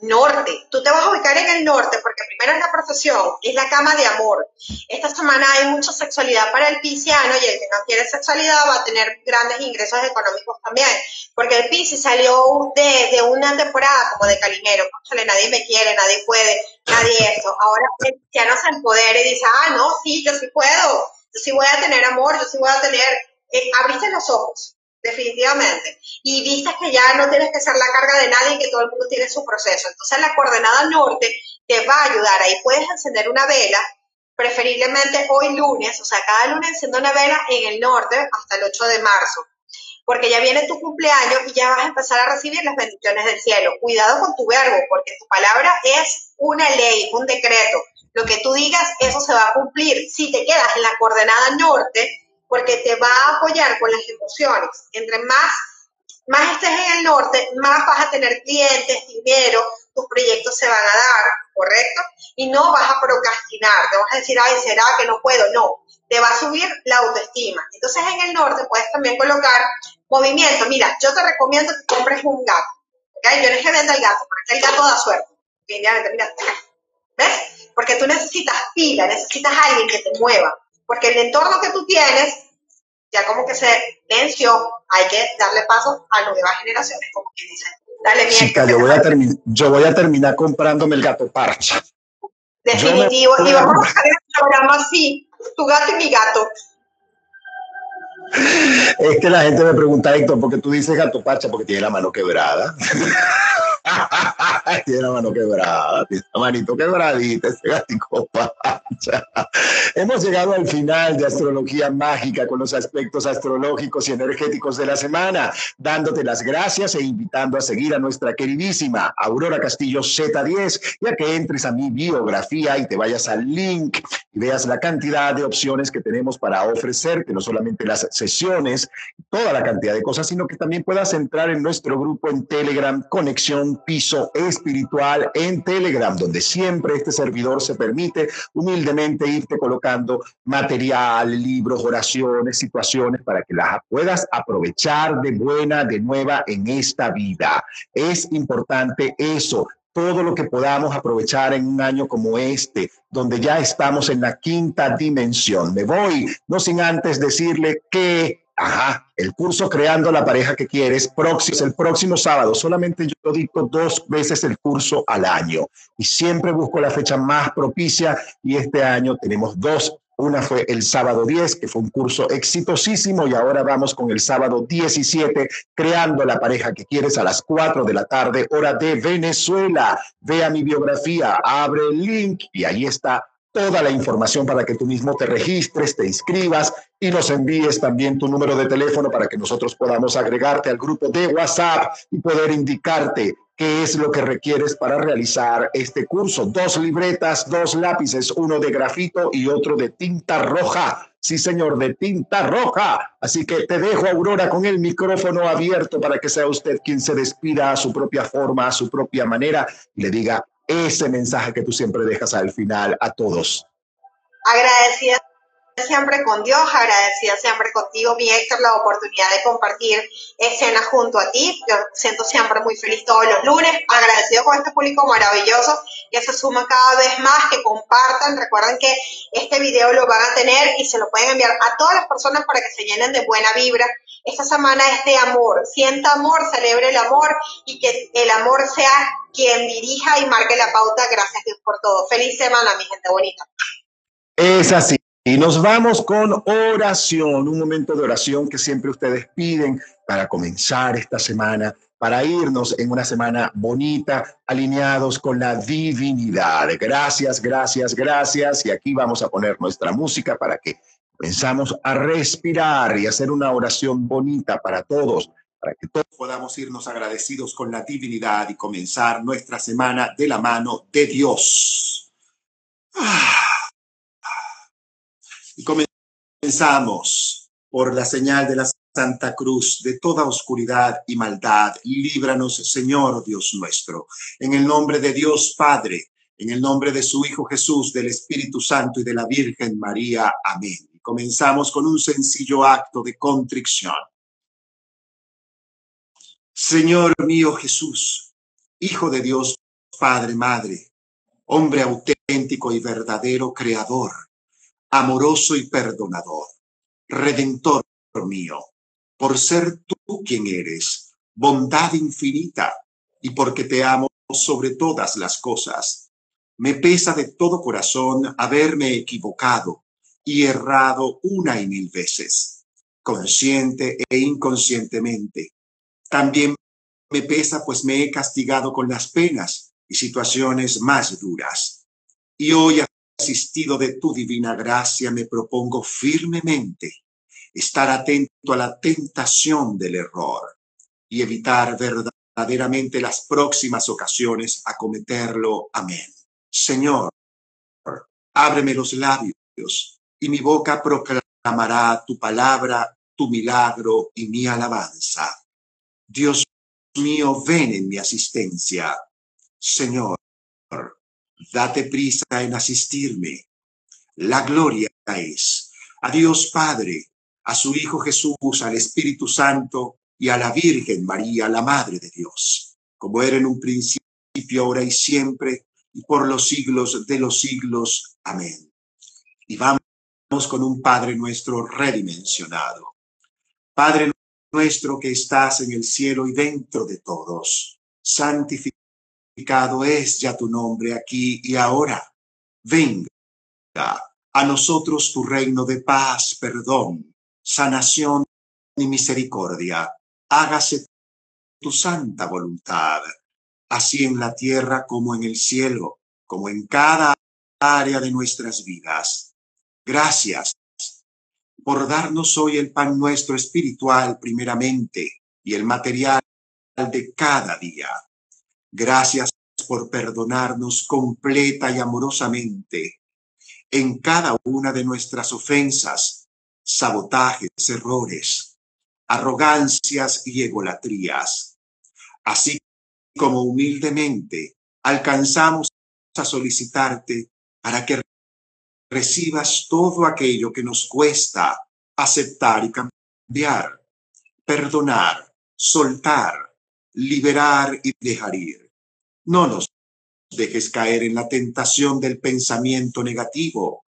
norte. Tú te vas a ubicar en el norte porque primero es la profesión, es la cama de amor. Esta semana hay mucha sexualidad para el pisciano y el que no quiere sexualidad va a tener grandes ingresos económicos también. Porque el piscis salió de, una temporada como de calimero, nadie me quiere, nadie puede, nadie esto. Ahora el pisciano se empodera y dice, ah, no, sí, yo sí puedo, yo sí voy a tener amor, yo sí voy a tener, eh, abriste los ojos definitivamente. Y viste que ya no tienes que ser la carga de nadie y que todo el mundo tiene su proceso. Entonces la coordenada norte te va a ayudar. Ahí puedes encender una vela, preferiblemente hoy lunes, o sea, cada lunes enciende una vela en el norte hasta el 8 de marzo. Porque ya viene tu cumpleaños y ya vas a empezar a recibir las bendiciones del cielo. Cuidado con tu verbo, porque tu palabra es una ley, un decreto. Lo que tú digas, eso se va a cumplir. Si te quedas en la coordenada norte, porque te va a apoyar con las emociones. Entre más, más estés en el norte, más vas a tener clientes, dinero, tus proyectos se van a dar, ¿correcto? Y no vas a procrastinar, te vas a decir, ay, ¿será que no puedo? No, te va a subir la autoestima. Entonces en el norte puedes también colocar movimiento. Mira, yo te recomiendo que compres un gato. ¿okay? Yo no es que venda el gato, porque el gato da suerte. Mira, ¿ves? Porque tú necesitas pila, necesitas alguien que te mueva. Porque el entorno que tú tienes ya como que se venció, hay que darle paso a nuevas generaciones, como quien dice. Dale Chica, yo voy, a yo voy a terminar comprándome el gato parcha. Definitivo. Y vamos a hacer el programa así, tu gato y mi gato. Es que la gente me pregunta, Héctor, ¿por qué tú dices gato parcha? Porque tiene la mano quebrada. Tiene la mano quebrada, tiene la manito quebradita, ese gatico pancha. Hemos llegado al final de Astrología Mágica con los aspectos astrológicos y energéticos de la semana, dándote las gracias e invitando a seguir a nuestra queridísima Aurora Castillo Z10, ya que entres a mi biografía y te vayas al link y veas la cantidad de opciones que tenemos para ofrecerte, no solamente las sesiones, toda la cantidad de cosas, sino que también puedas entrar en nuestro grupo en Telegram, Conexión Piso Espiritual en Telegram, donde siempre este servidor se permite humildemente irte colocando material, libros, oraciones, situaciones para que las puedas aprovechar de buena, de nueva en esta vida. Es importante eso, todo lo que podamos aprovechar en un año como este, donde ya estamos en la quinta dimensión. Me voy, no sin antes decirle que, ajá, el curso Creando la pareja que quieres, próximo, el próximo sábado. Solamente yo dicto dos veces el curso al año y siempre busco la fecha más propicia y este año tenemos dos una fue el sábado 10, que fue un curso exitosísimo, y ahora vamos con el sábado 17, creando la pareja que quieres a las 4 de la tarde, hora de Venezuela. Vea mi biografía, abre el link y ahí está toda la información para que tú mismo te registres, te inscribas y nos envíes también tu número de teléfono para que nosotros podamos agregarte al grupo de WhatsApp y poder indicarte qué es lo que requieres para realizar este curso. Dos libretas, dos lápices, uno de grafito y otro de tinta roja. Sí, señor, de tinta roja. Así que te dejo, Aurora, con el micrófono abierto para que sea usted quien se despida a su propia forma, a su propia manera y le diga ese mensaje que tú siempre dejas al final a todos. Agradecida siempre con Dios, agradecida siempre contigo, mi Héctor, la oportunidad de compartir escena junto a ti. Yo siento siempre muy feliz todos los lunes, agradecido con este público maravilloso que se suma cada vez más, que compartan. Recuerden que este video lo van a tener y se lo pueden enviar a todas las personas para que se llenen de buena vibra. Esta semana es de amor. Sienta amor, celebre el amor y que el amor sea quien dirija y marque la pauta. Gracias Dios por todo. Feliz semana, mi gente bonita. Es así. Y nos vamos con oración, un momento de oración que siempre ustedes piden para comenzar esta semana, para irnos en una semana bonita, alineados con la divinidad. Gracias, gracias, gracias. Y aquí vamos a poner nuestra música para que comenzamos a respirar y hacer una oración bonita para todos, para que todos podamos irnos agradecidos con la divinidad y comenzar nuestra semana de la mano de Dios. Y comenzamos por la señal de la Santa Cruz de toda oscuridad y maldad. Líbranos, Señor Dios nuestro. En el nombre de Dios Padre, en el nombre de su Hijo Jesús, del Espíritu Santo y de la Virgen María. Amén. Comenzamos con un sencillo acto de contrición. Señor mío Jesús, Hijo de Dios, Padre, Madre, hombre auténtico y verdadero Creador amoroso y perdonador, redentor mío, por ser tú quien eres, bondad infinita, y porque te amo sobre todas las cosas. Me pesa de todo corazón haberme equivocado y errado una y mil veces, consciente e inconscientemente. También me pesa pues me he castigado con las penas y situaciones más duras. Y hoy asistido de tu divina gracia, me propongo firmemente estar atento a la tentación del error y evitar verdaderamente las próximas ocasiones a cometerlo. Amén. Señor, ábreme los labios y mi boca proclamará tu palabra, tu milagro y mi alabanza. Dios mío, ven en mi asistencia. Señor, date prisa en asistirme. La gloria es a Dios Padre, a su Hijo Jesús, al Espíritu Santo y a la Virgen María, la Madre de Dios, como era en un principio, ahora y siempre, y por los siglos de los siglos. Amén. Y vamos con un Padre nuestro redimensionado. Padre nuestro que estás en el cielo y dentro de todos, santificado es ya tu nombre aquí y ahora. Venga a nosotros tu reino de paz, perdón, sanación y misericordia. Hágase tu santa voluntad, así en la tierra como en el cielo, como en cada área de nuestras vidas. Gracias por darnos hoy el pan nuestro espiritual primeramente y el material de cada día. Gracias por perdonarnos completa y amorosamente en cada una de nuestras ofensas, sabotajes, errores, arrogancias y egolatrías. Así como humildemente alcanzamos a solicitarte para que recibas todo aquello que nos cuesta aceptar y cambiar, perdonar, soltar, liberar y dejar ir. No nos dejes caer en la tentación del pensamiento negativo,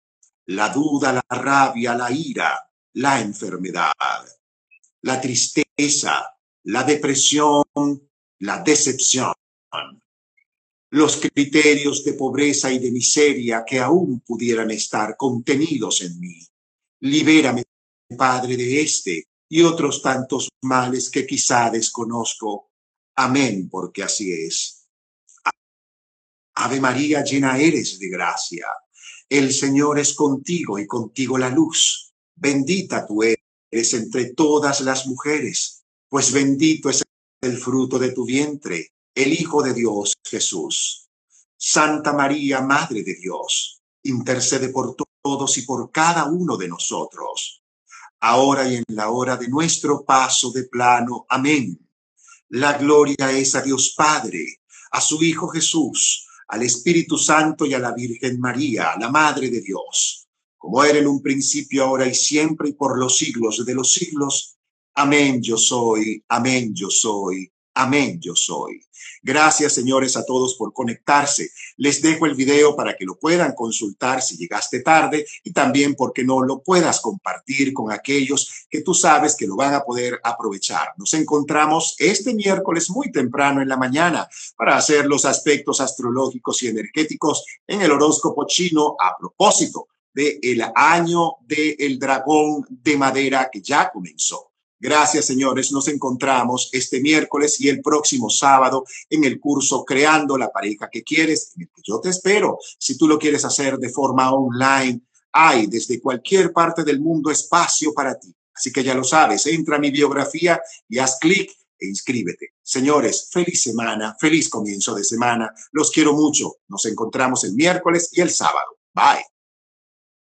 la duda, la rabia, la ira, la enfermedad, la tristeza, la depresión, la decepción, los criterios de pobreza y de miseria que aún pudieran estar contenidos en mí. Libérame, Padre, de este y otros tantos males que quizá desconozco. Amén, porque así es. Ave María, llena eres de gracia. El Señor es contigo y contigo la luz. Bendita tú eres entre todas las mujeres, pues bendito es el fruto de tu vientre, el Hijo de Dios Jesús. Santa María, Madre de Dios, intercede por todos y por cada uno de nosotros, ahora y en la hora de nuestro paso de plano. Amén. La gloria es a Dios Padre, a su Hijo Jesús, al Espíritu Santo y a la Virgen María, la Madre de Dios, como era en un principio, ahora y siempre, y por los siglos de los siglos. Amén yo soy, amén yo soy, amén yo soy. Gracias, señores, a todos por conectarse. Les dejo el video para que lo puedan consultar si llegaste tarde y también porque no lo puedas compartir con aquellos que tú sabes que lo van a poder aprovechar. Nos encontramos este miércoles muy temprano en la mañana para hacer los aspectos astrológicos y energéticos en el horóscopo chino a propósito del el año del dragón de madera que ya comenzó. Gracias, señores. Nos encontramos este miércoles y el próximo sábado en el curso Creando la pareja que quieres, yo te espero. Si tú lo quieres hacer de forma online, hay desde cualquier parte del mundo espacio para ti. Así que ya lo sabes, entra a mi biografía y haz clic e inscríbete. Señores, feliz semana, feliz comienzo de semana. Los quiero mucho. Nos encontramos el miércoles y el sábado. Bye.